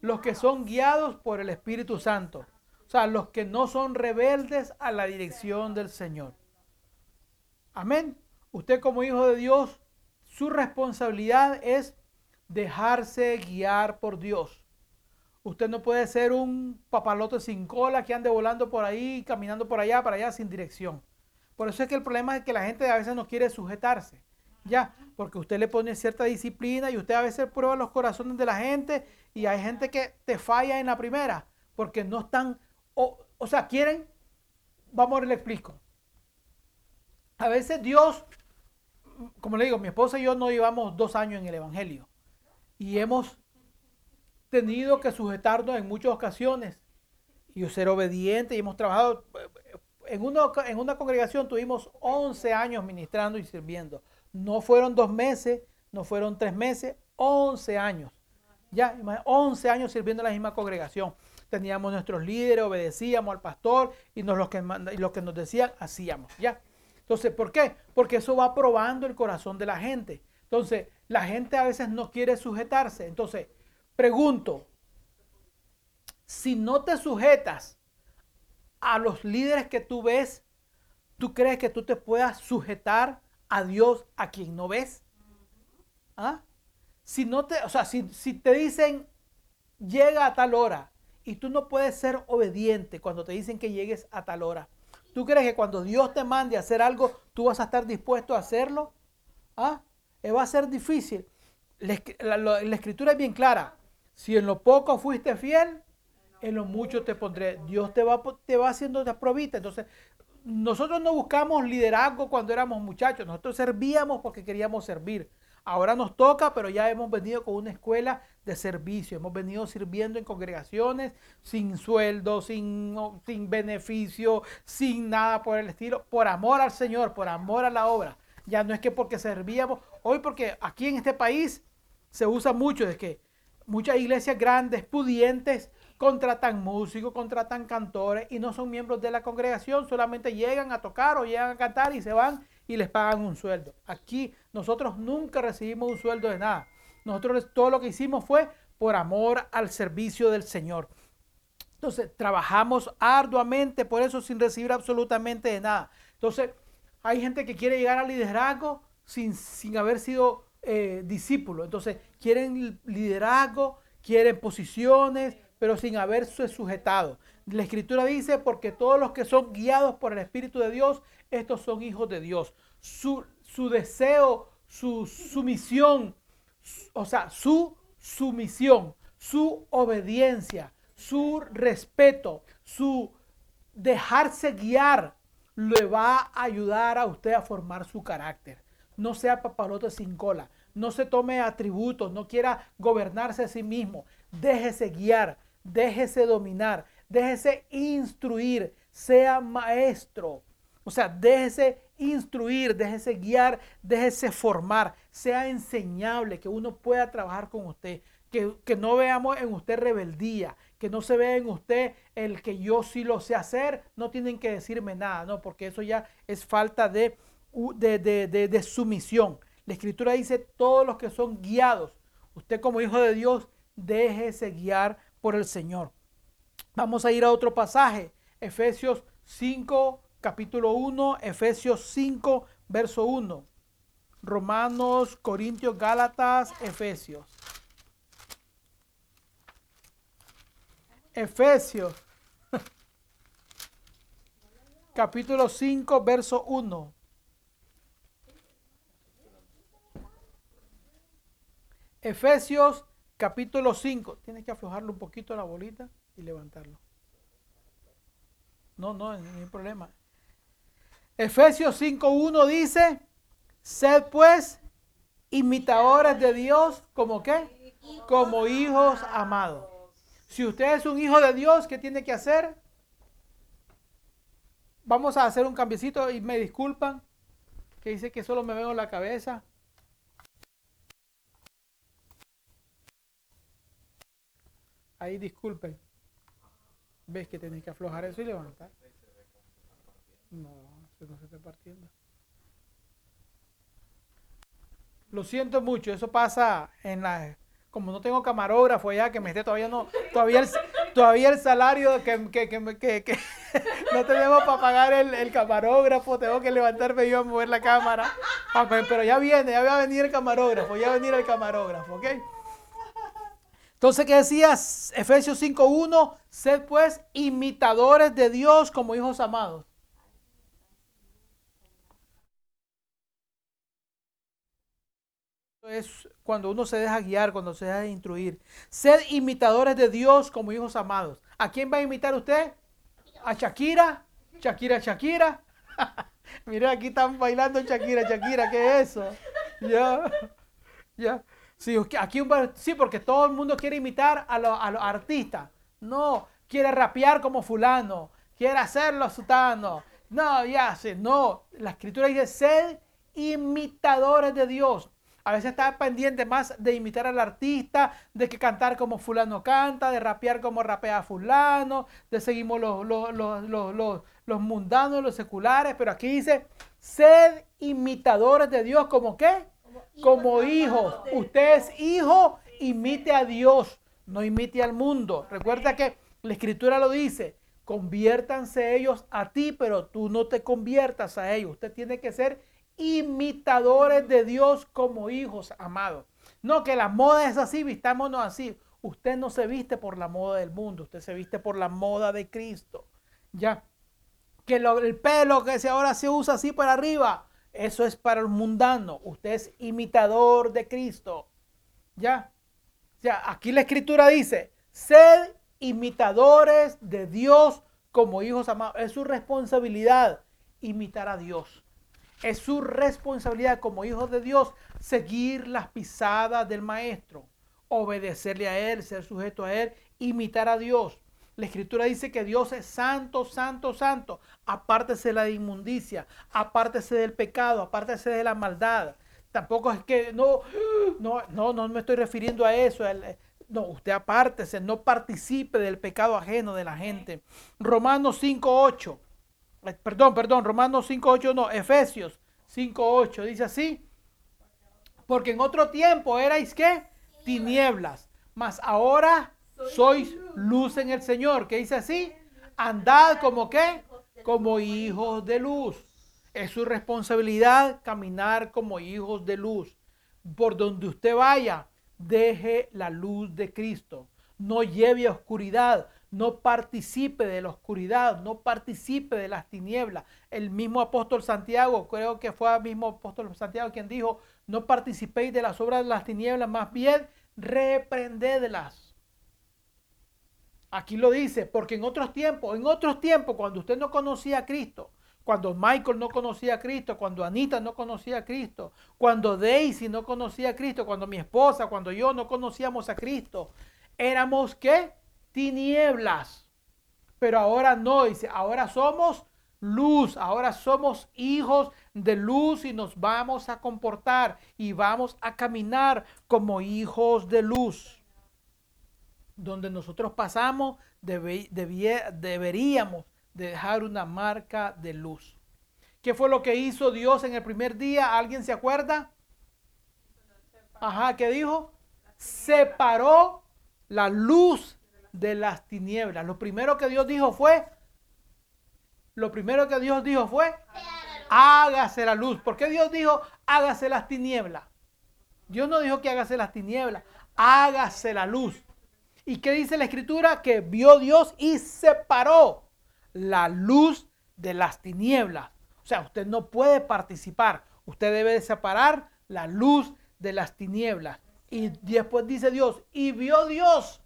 Los que son guiados por el Espíritu Santo. O sea, los que no son rebeldes a la dirección del Señor. Amén. Usted como hijo de Dios, su responsabilidad es dejarse guiar por Dios. Usted no puede ser un papalote sin cola que ande volando por ahí, caminando por allá, para allá, sin dirección. Por eso es que el problema es que la gente a veces no quiere sujetarse. Ya, porque usted le pone cierta disciplina y usted a veces prueba los corazones de la gente y hay gente que te falla en la primera porque no están, o, o sea, quieren, vamos a le explico. A veces Dios, como le digo, mi esposa y yo no llevamos dos años en el Evangelio y hemos tenido que sujetarnos en muchas ocasiones y ser obediente y hemos trabajado. En una, en una congregación tuvimos 11 años ministrando y sirviendo. No fueron dos meses, no fueron tres meses, 11 años. Ya, 11 años sirviendo en la misma congregación. Teníamos nuestros líderes, obedecíamos al pastor y nos, lo, que, que nos decían, hacíamos. Ya. Entonces, ¿por qué? Porque eso va probando el corazón de la gente. Entonces, la gente a veces no quiere sujetarse. Entonces, pregunto, si no te sujetas a los líderes que tú ves, ¿tú crees que tú te puedas sujetar a Dios a quien no ves? ¿Ah? Si no te, o sea, si, si te dicen llega a tal hora y tú no puedes ser obediente cuando te dicen que llegues a tal hora, ¿Tú crees que cuando Dios te mande a hacer algo, tú vas a estar dispuesto a hacerlo? ¿Ah? Eh, va a ser difícil. La, escritura es bien clara. Si en lo poco fuiste fiel, en lo mucho te pondré. Dios te va, te va haciendo probita. Entonces, nosotros no buscamos liderazgo cuando éramos muchachos. Nosotros servíamos porque queríamos servir. Ahora nos toca, pero ya hemos venido con una escuela de servicio. Hemos venido sirviendo en congregaciones sin sueldo, sin, sin beneficio, sin nada por el estilo, por amor al Señor, por amor a la obra. Ya no es que porque servíamos, hoy porque aquí en este país se usa mucho de que muchas iglesias grandes, pudientes, contratan músicos, contratan cantores y no son miembros de la congregación, solamente llegan a tocar o llegan a cantar y se van y les pagan un sueldo. Aquí nosotros nunca recibimos un sueldo de nada. Nosotros todo lo que hicimos fue por amor al servicio del Señor. Entonces, trabajamos arduamente por eso sin recibir absolutamente de nada. Entonces, hay gente que quiere llegar al liderazgo sin, sin haber sido eh, discípulo. Entonces, quieren liderazgo, quieren posiciones, pero sin haberse sujetado. La escritura dice, porque todos los que son guiados por el Espíritu de Dios, estos son hijos de Dios. Su, deseo, su sumisión, o sea, su sumisión, su obediencia, su respeto, su dejarse guiar, le va a ayudar a usted a formar su carácter. No sea papalote sin cola, no se tome atributos, no quiera gobernarse a sí mismo. Déjese guiar, déjese dominar, déjese instruir, sea maestro. O sea, déjese instruir, déjese guiar, déjese formar, sea enseñable, que uno pueda trabajar con usted, que, que, no veamos en usted rebeldía, que no se vea en usted el que yo sí lo sé hacer, no tienen que decirme nada, no, porque eso ya es falta de, de, de, de sumisión. La escritura dice, todos los que son guiados, usted como hijo de Dios, déjese guiar por el Señor. Vamos a ir a otro pasaje, Efesios 5, capítulo 1, Efesios 5, verso 1. Romanos, Corintios, Gálatas, Efesios. Efesios, capítulo 5, verso 1. Efesios capítulo 5. Tienes que aflojarlo un poquito la bolita y levantarlo. No, no, no hay problema. Efesios 5.1 dice, sed pues imitadores de Dios como qué? Como hijos amados. Si usted es un hijo de Dios, ¿qué tiene que hacer? Vamos a hacer un cambiecito y me disculpan, que dice que solo me veo la cabeza. Ahí disculpen. ¿Ves que tenéis que aflojar eso y levantar? No, eso no se está partiendo. Lo siento mucho, eso pasa en la... Como no tengo camarógrafo ya, que me esté todavía no... Todavía el, todavía el salario que, que, que, que no tenemos para pagar el, el, camarógrafo, tengo que levantarme yo a mover la cámara. Ah, pero ya viene, ya va a venir el camarógrafo, ya va a venir el camarógrafo, ¿ok? Entonces, ¿qué decías? Efesios 5.1, sed pues imitadores de Dios como hijos amados. Es cuando uno se deja guiar, cuando se deja instruir. Sed imitadores de Dios como hijos amados. ¿A quién va a imitar usted? ¿A Shakira? Shakira, Shakira. Mira, aquí están bailando Shakira, Shakira. ¿Qué es eso? Ya, ya. Sí, aquí sí, porque todo el mundo quiere imitar a, los artistas. No, quiere rapear como fulano, quiere hacerlo sutano. No, ya sé, no. La escritura dice, sed imitadores de Dios. A veces está pendiente más de imitar al artista, de que cantar como fulano canta, de rapear como rapea fulano, de seguimos los, los, mundanos, los seculares, pero aquí dice, sed imitadores de Dios, ¿como qué? Como hijos. Usted es hijo, imite a Dios, no imite al mundo. Recuerda que la escritura lo dice, conviértanse ellos a ti, pero tú no te conviertas a ellos. Usted tiene que ser imitadores de Dios como hijos, amados. No que la moda es así, vistámonos así. Usted no se viste por la moda del mundo, usted se viste por la moda de Cristo. Ya. Que el pelo que ahora se usa así para arriba, eso es para el mundano. Usted es imitador de Cristo. ¿Ya? Ya, aquí la escritura dice, sed imitadores de Dios como hijos amados. Es su responsabilidad imitar a Dios. Es su responsabilidad como hijos de Dios seguir las pisadas del Maestro, obedecerle a Él, ser sujeto a Él, imitar a Dios. La escritura dice que Dios es santo, santo, santo. Apártese de la inmundicia, apártese del pecado, apártese de la maldad. Tampoco es que no, no, no, no me estoy refiriendo a eso. No, usted apártese, no participe del pecado ajeno de la gente. Romanos 5.8. Eh, perdón, perdón, Romanos 5.8 no, Efesios 5.8 dice así. Porque en otro tiempo erais qué? Tinieblas. Mas ahora sois luz en el Señor. ¿Qué dice así? Andad como qué? Como hijos de luz. Es su responsabilidad caminar como hijos de luz. Por donde usted vaya, deje la luz de Cristo. No lleve a oscuridad, no participe de la oscuridad, no participe de las tinieblas. El mismo apóstol Santiago, creo que fue el mismo apóstol Santiago quien dijo, no participéis de las obras de las tinieblas, más bien reprendedlas. Aquí lo dice, porque en otros tiempos, en otros tiempos, cuando usted no conocía a Cristo, cuando Michael no conocía a Cristo, cuando Anita no conocía a Cristo, cuando Daisy no conocía a Cristo, cuando mi esposa, cuando yo no conocíamos a Cristo, éramos qué? Tinieblas. Pero ahora no, dice, ahora somos luz, ahora somos hijos de luz y nos vamos a comportar y vamos a caminar como hijos de luz donde nosotros pasamos, deberíamos dejar una marca de luz. ¿Qué fue lo que hizo Dios en el primer día? ¿Alguien se acuerda? Ajá, ¿qué dijo? Separó la luz de las tinieblas. Lo primero que Dios dijo fue, lo primero que Dios dijo fue, hágase la luz. ¿Por qué Dios dijo, hágase las tinieblas? Dios no dijo que hágase las tinieblas, hágase la luz. ¿Y qué dice la escritura? Que vio Dios y separó la luz de las tinieblas. O sea, usted no puede participar. Usted debe separar la luz de las tinieblas. Y después dice Dios, y vio Dios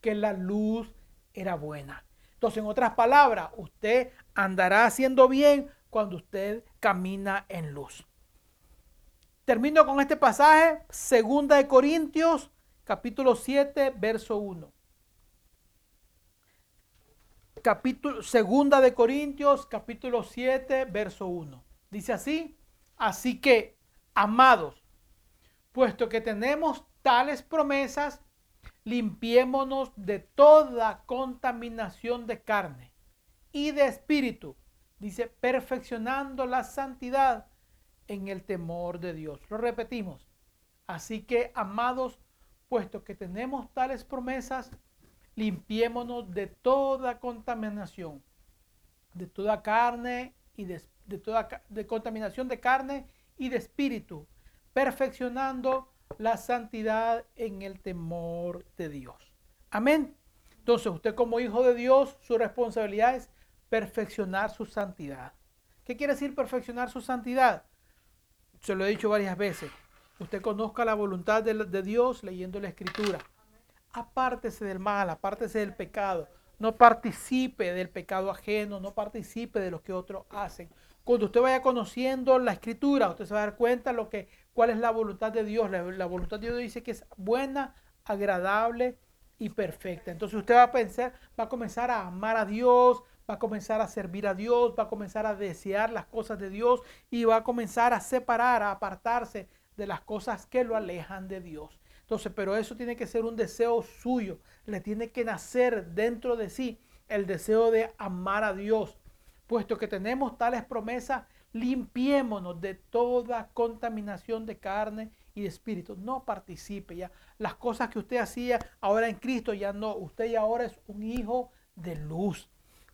que la luz era buena. Entonces, en otras palabras, usted andará haciendo bien cuando usted camina en luz. Termino con este pasaje, segunda de Corintios capítulo 7, verso 1. Capítulo, segunda de Corintios, capítulo 7, verso 1. Dice así, así que, amados, puesto que tenemos tales promesas, limpiémonos de toda contaminación de carne y de espíritu. Dice, perfeccionando la santidad en el temor de Dios. Lo repetimos. Así que, amados, puesto que tenemos tales promesas, limpiémonos de toda contaminación, de toda carne y de, toda de contaminación de carne y de espíritu, perfeccionando la santidad en el temor de Dios. Amén. Entonces, usted como hijo de Dios, su responsabilidad es perfeccionar su santidad. ¿Qué quiere decir perfeccionar su santidad? Se lo he dicho varias veces. Usted conozca la voluntad de, Dios leyendo la escritura. Apártese del mal, apártese del pecado. No participe del pecado ajeno, no participe de lo que otros hacen. Cuando usted vaya conociendo la escritura, usted se va a dar cuenta lo que, cuál es la voluntad de Dios. La, la voluntad de Dios dice que es buena, agradable y perfecta. Entonces usted va a pensar, va a comenzar a amar a Dios, va a comenzar a servir a Dios, va a comenzar a desear las cosas de Dios y va a comenzar a separar, a apartarse de las cosas que lo alejan de Dios. Entonces, pero eso tiene que ser un deseo suyo, le tiene que nacer dentro de sí el deseo de amar a Dios. Puesto que tenemos tales promesas, limpiémonos de toda contaminación de carne y de espíritu. No participe ya. Las cosas que usted hacía ahora en Cristo ya no. Usted ya ahora es un hijo de luz.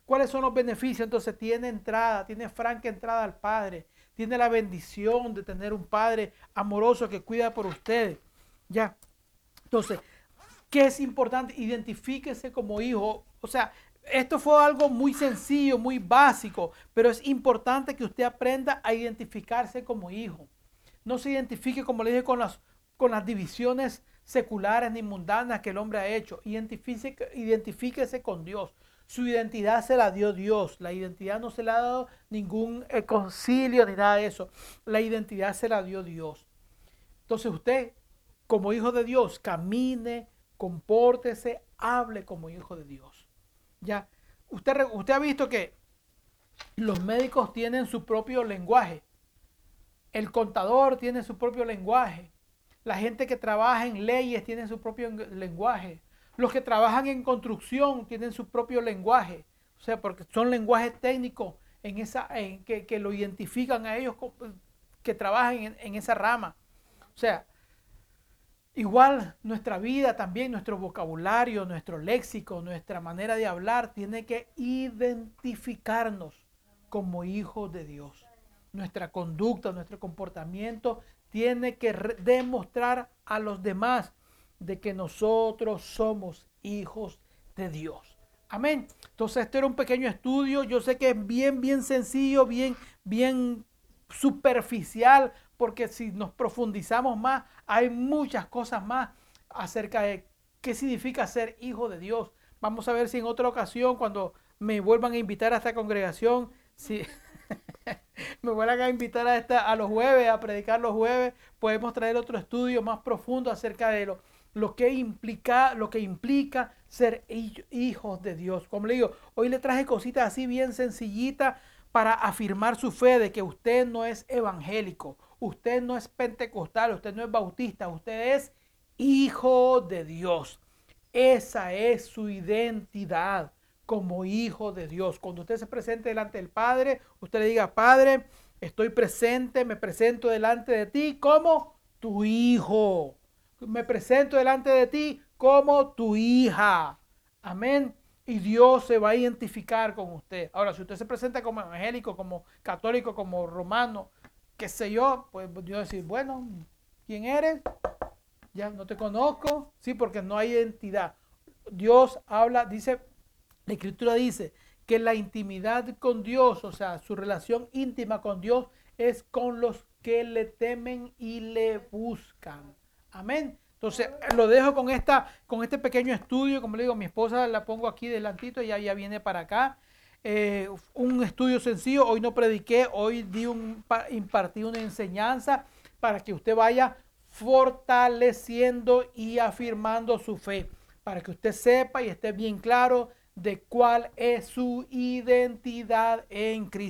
¿Cuáles son los beneficios? Entonces tiene entrada, tiene franca entrada al Padre, tiene la bendición de tener un Padre amoroso que cuida por usted. Ya. Entonces, ¿qué es importante? Identifíquese como hijo. O sea, esto fue algo muy sencillo, muy básico, pero es importante que usted aprenda a identificarse como hijo. No se identifique, como le dije, con las, con las divisiones seculares ni mundanas que el hombre ha hecho. Identifíquese con Dios. Su identidad se la dio Dios. La identidad no se la ha dado ningún eh, concilio ni nada de eso. La identidad se la dio Dios. Entonces usted, como hijo de Dios, camine, compórtese, hable como hijo de Dios. Ya, usted, usted ha visto que los médicos tienen su propio lenguaje. El contador tiene su propio lenguaje. La gente que trabaja en leyes tiene su propio lenguaje. Los que trabajan en construcción tienen su propio lenguaje, o sea, porque son lenguajes técnicos en esa, que, lo identifican a ellos que trabajan en, en esa rama. O sea, igual nuestra vida también, nuestro vocabulario, nuestro léxico, nuestra manera de hablar tiene que identificarnos como hijos de Dios. Nuestra conducta, nuestro comportamiento tiene que demostrar a los demás de que nosotros somos hijos de Dios. Amén. Entonces, este era un pequeño estudio. Yo sé que es bien, bien sencillo, bien, bien superficial, porque si nos profundizamos más, hay muchas cosas más acerca de qué significa ser hijo de Dios. Vamos a ver si en otra ocasión, cuando me vuelvan a invitar a esta congregación, si me vuelvan a invitar a, esta, a los jueves, a predicar los jueves, podemos traer otro estudio más profundo acerca de lo, lo que implica, lo que implica ser hijos de Dios. Como le digo, hoy le traje cositas así bien sencillitas para afirmar su fe de que usted no es evangélico, usted no es pentecostal, usted no es bautista, usted es hijo de Dios. Esa es su identidad como hijo de Dios. Cuando usted se presente delante del Padre, usted le diga, Padre, estoy presente, me presento delante de ti como tu hijo me presento delante de ti como tu hija. Amén. Y Dios se va a identificar con usted. Ahora, si usted se presenta como evangélico, como católico, como romano, qué sé yo, pues Dios decir, bueno, ¿quién eres? Ya no te conozco. Sí, porque no hay identidad. Dios habla, dice, la escritura dice que la intimidad con Dios, o sea, su relación íntima con Dios es con los que le temen y le buscan. Amén. Entonces, lo dejo con, esta, con este pequeño estudio. Como le digo, mi esposa la pongo aquí delantito, y ya viene para acá. Eh, un estudio sencillo. Hoy no prediqué, hoy di un, impartí una enseñanza para que usted vaya fortaleciendo y afirmando su fe. Para que usted sepa y esté bien claro de cuál es su identidad en Cristo.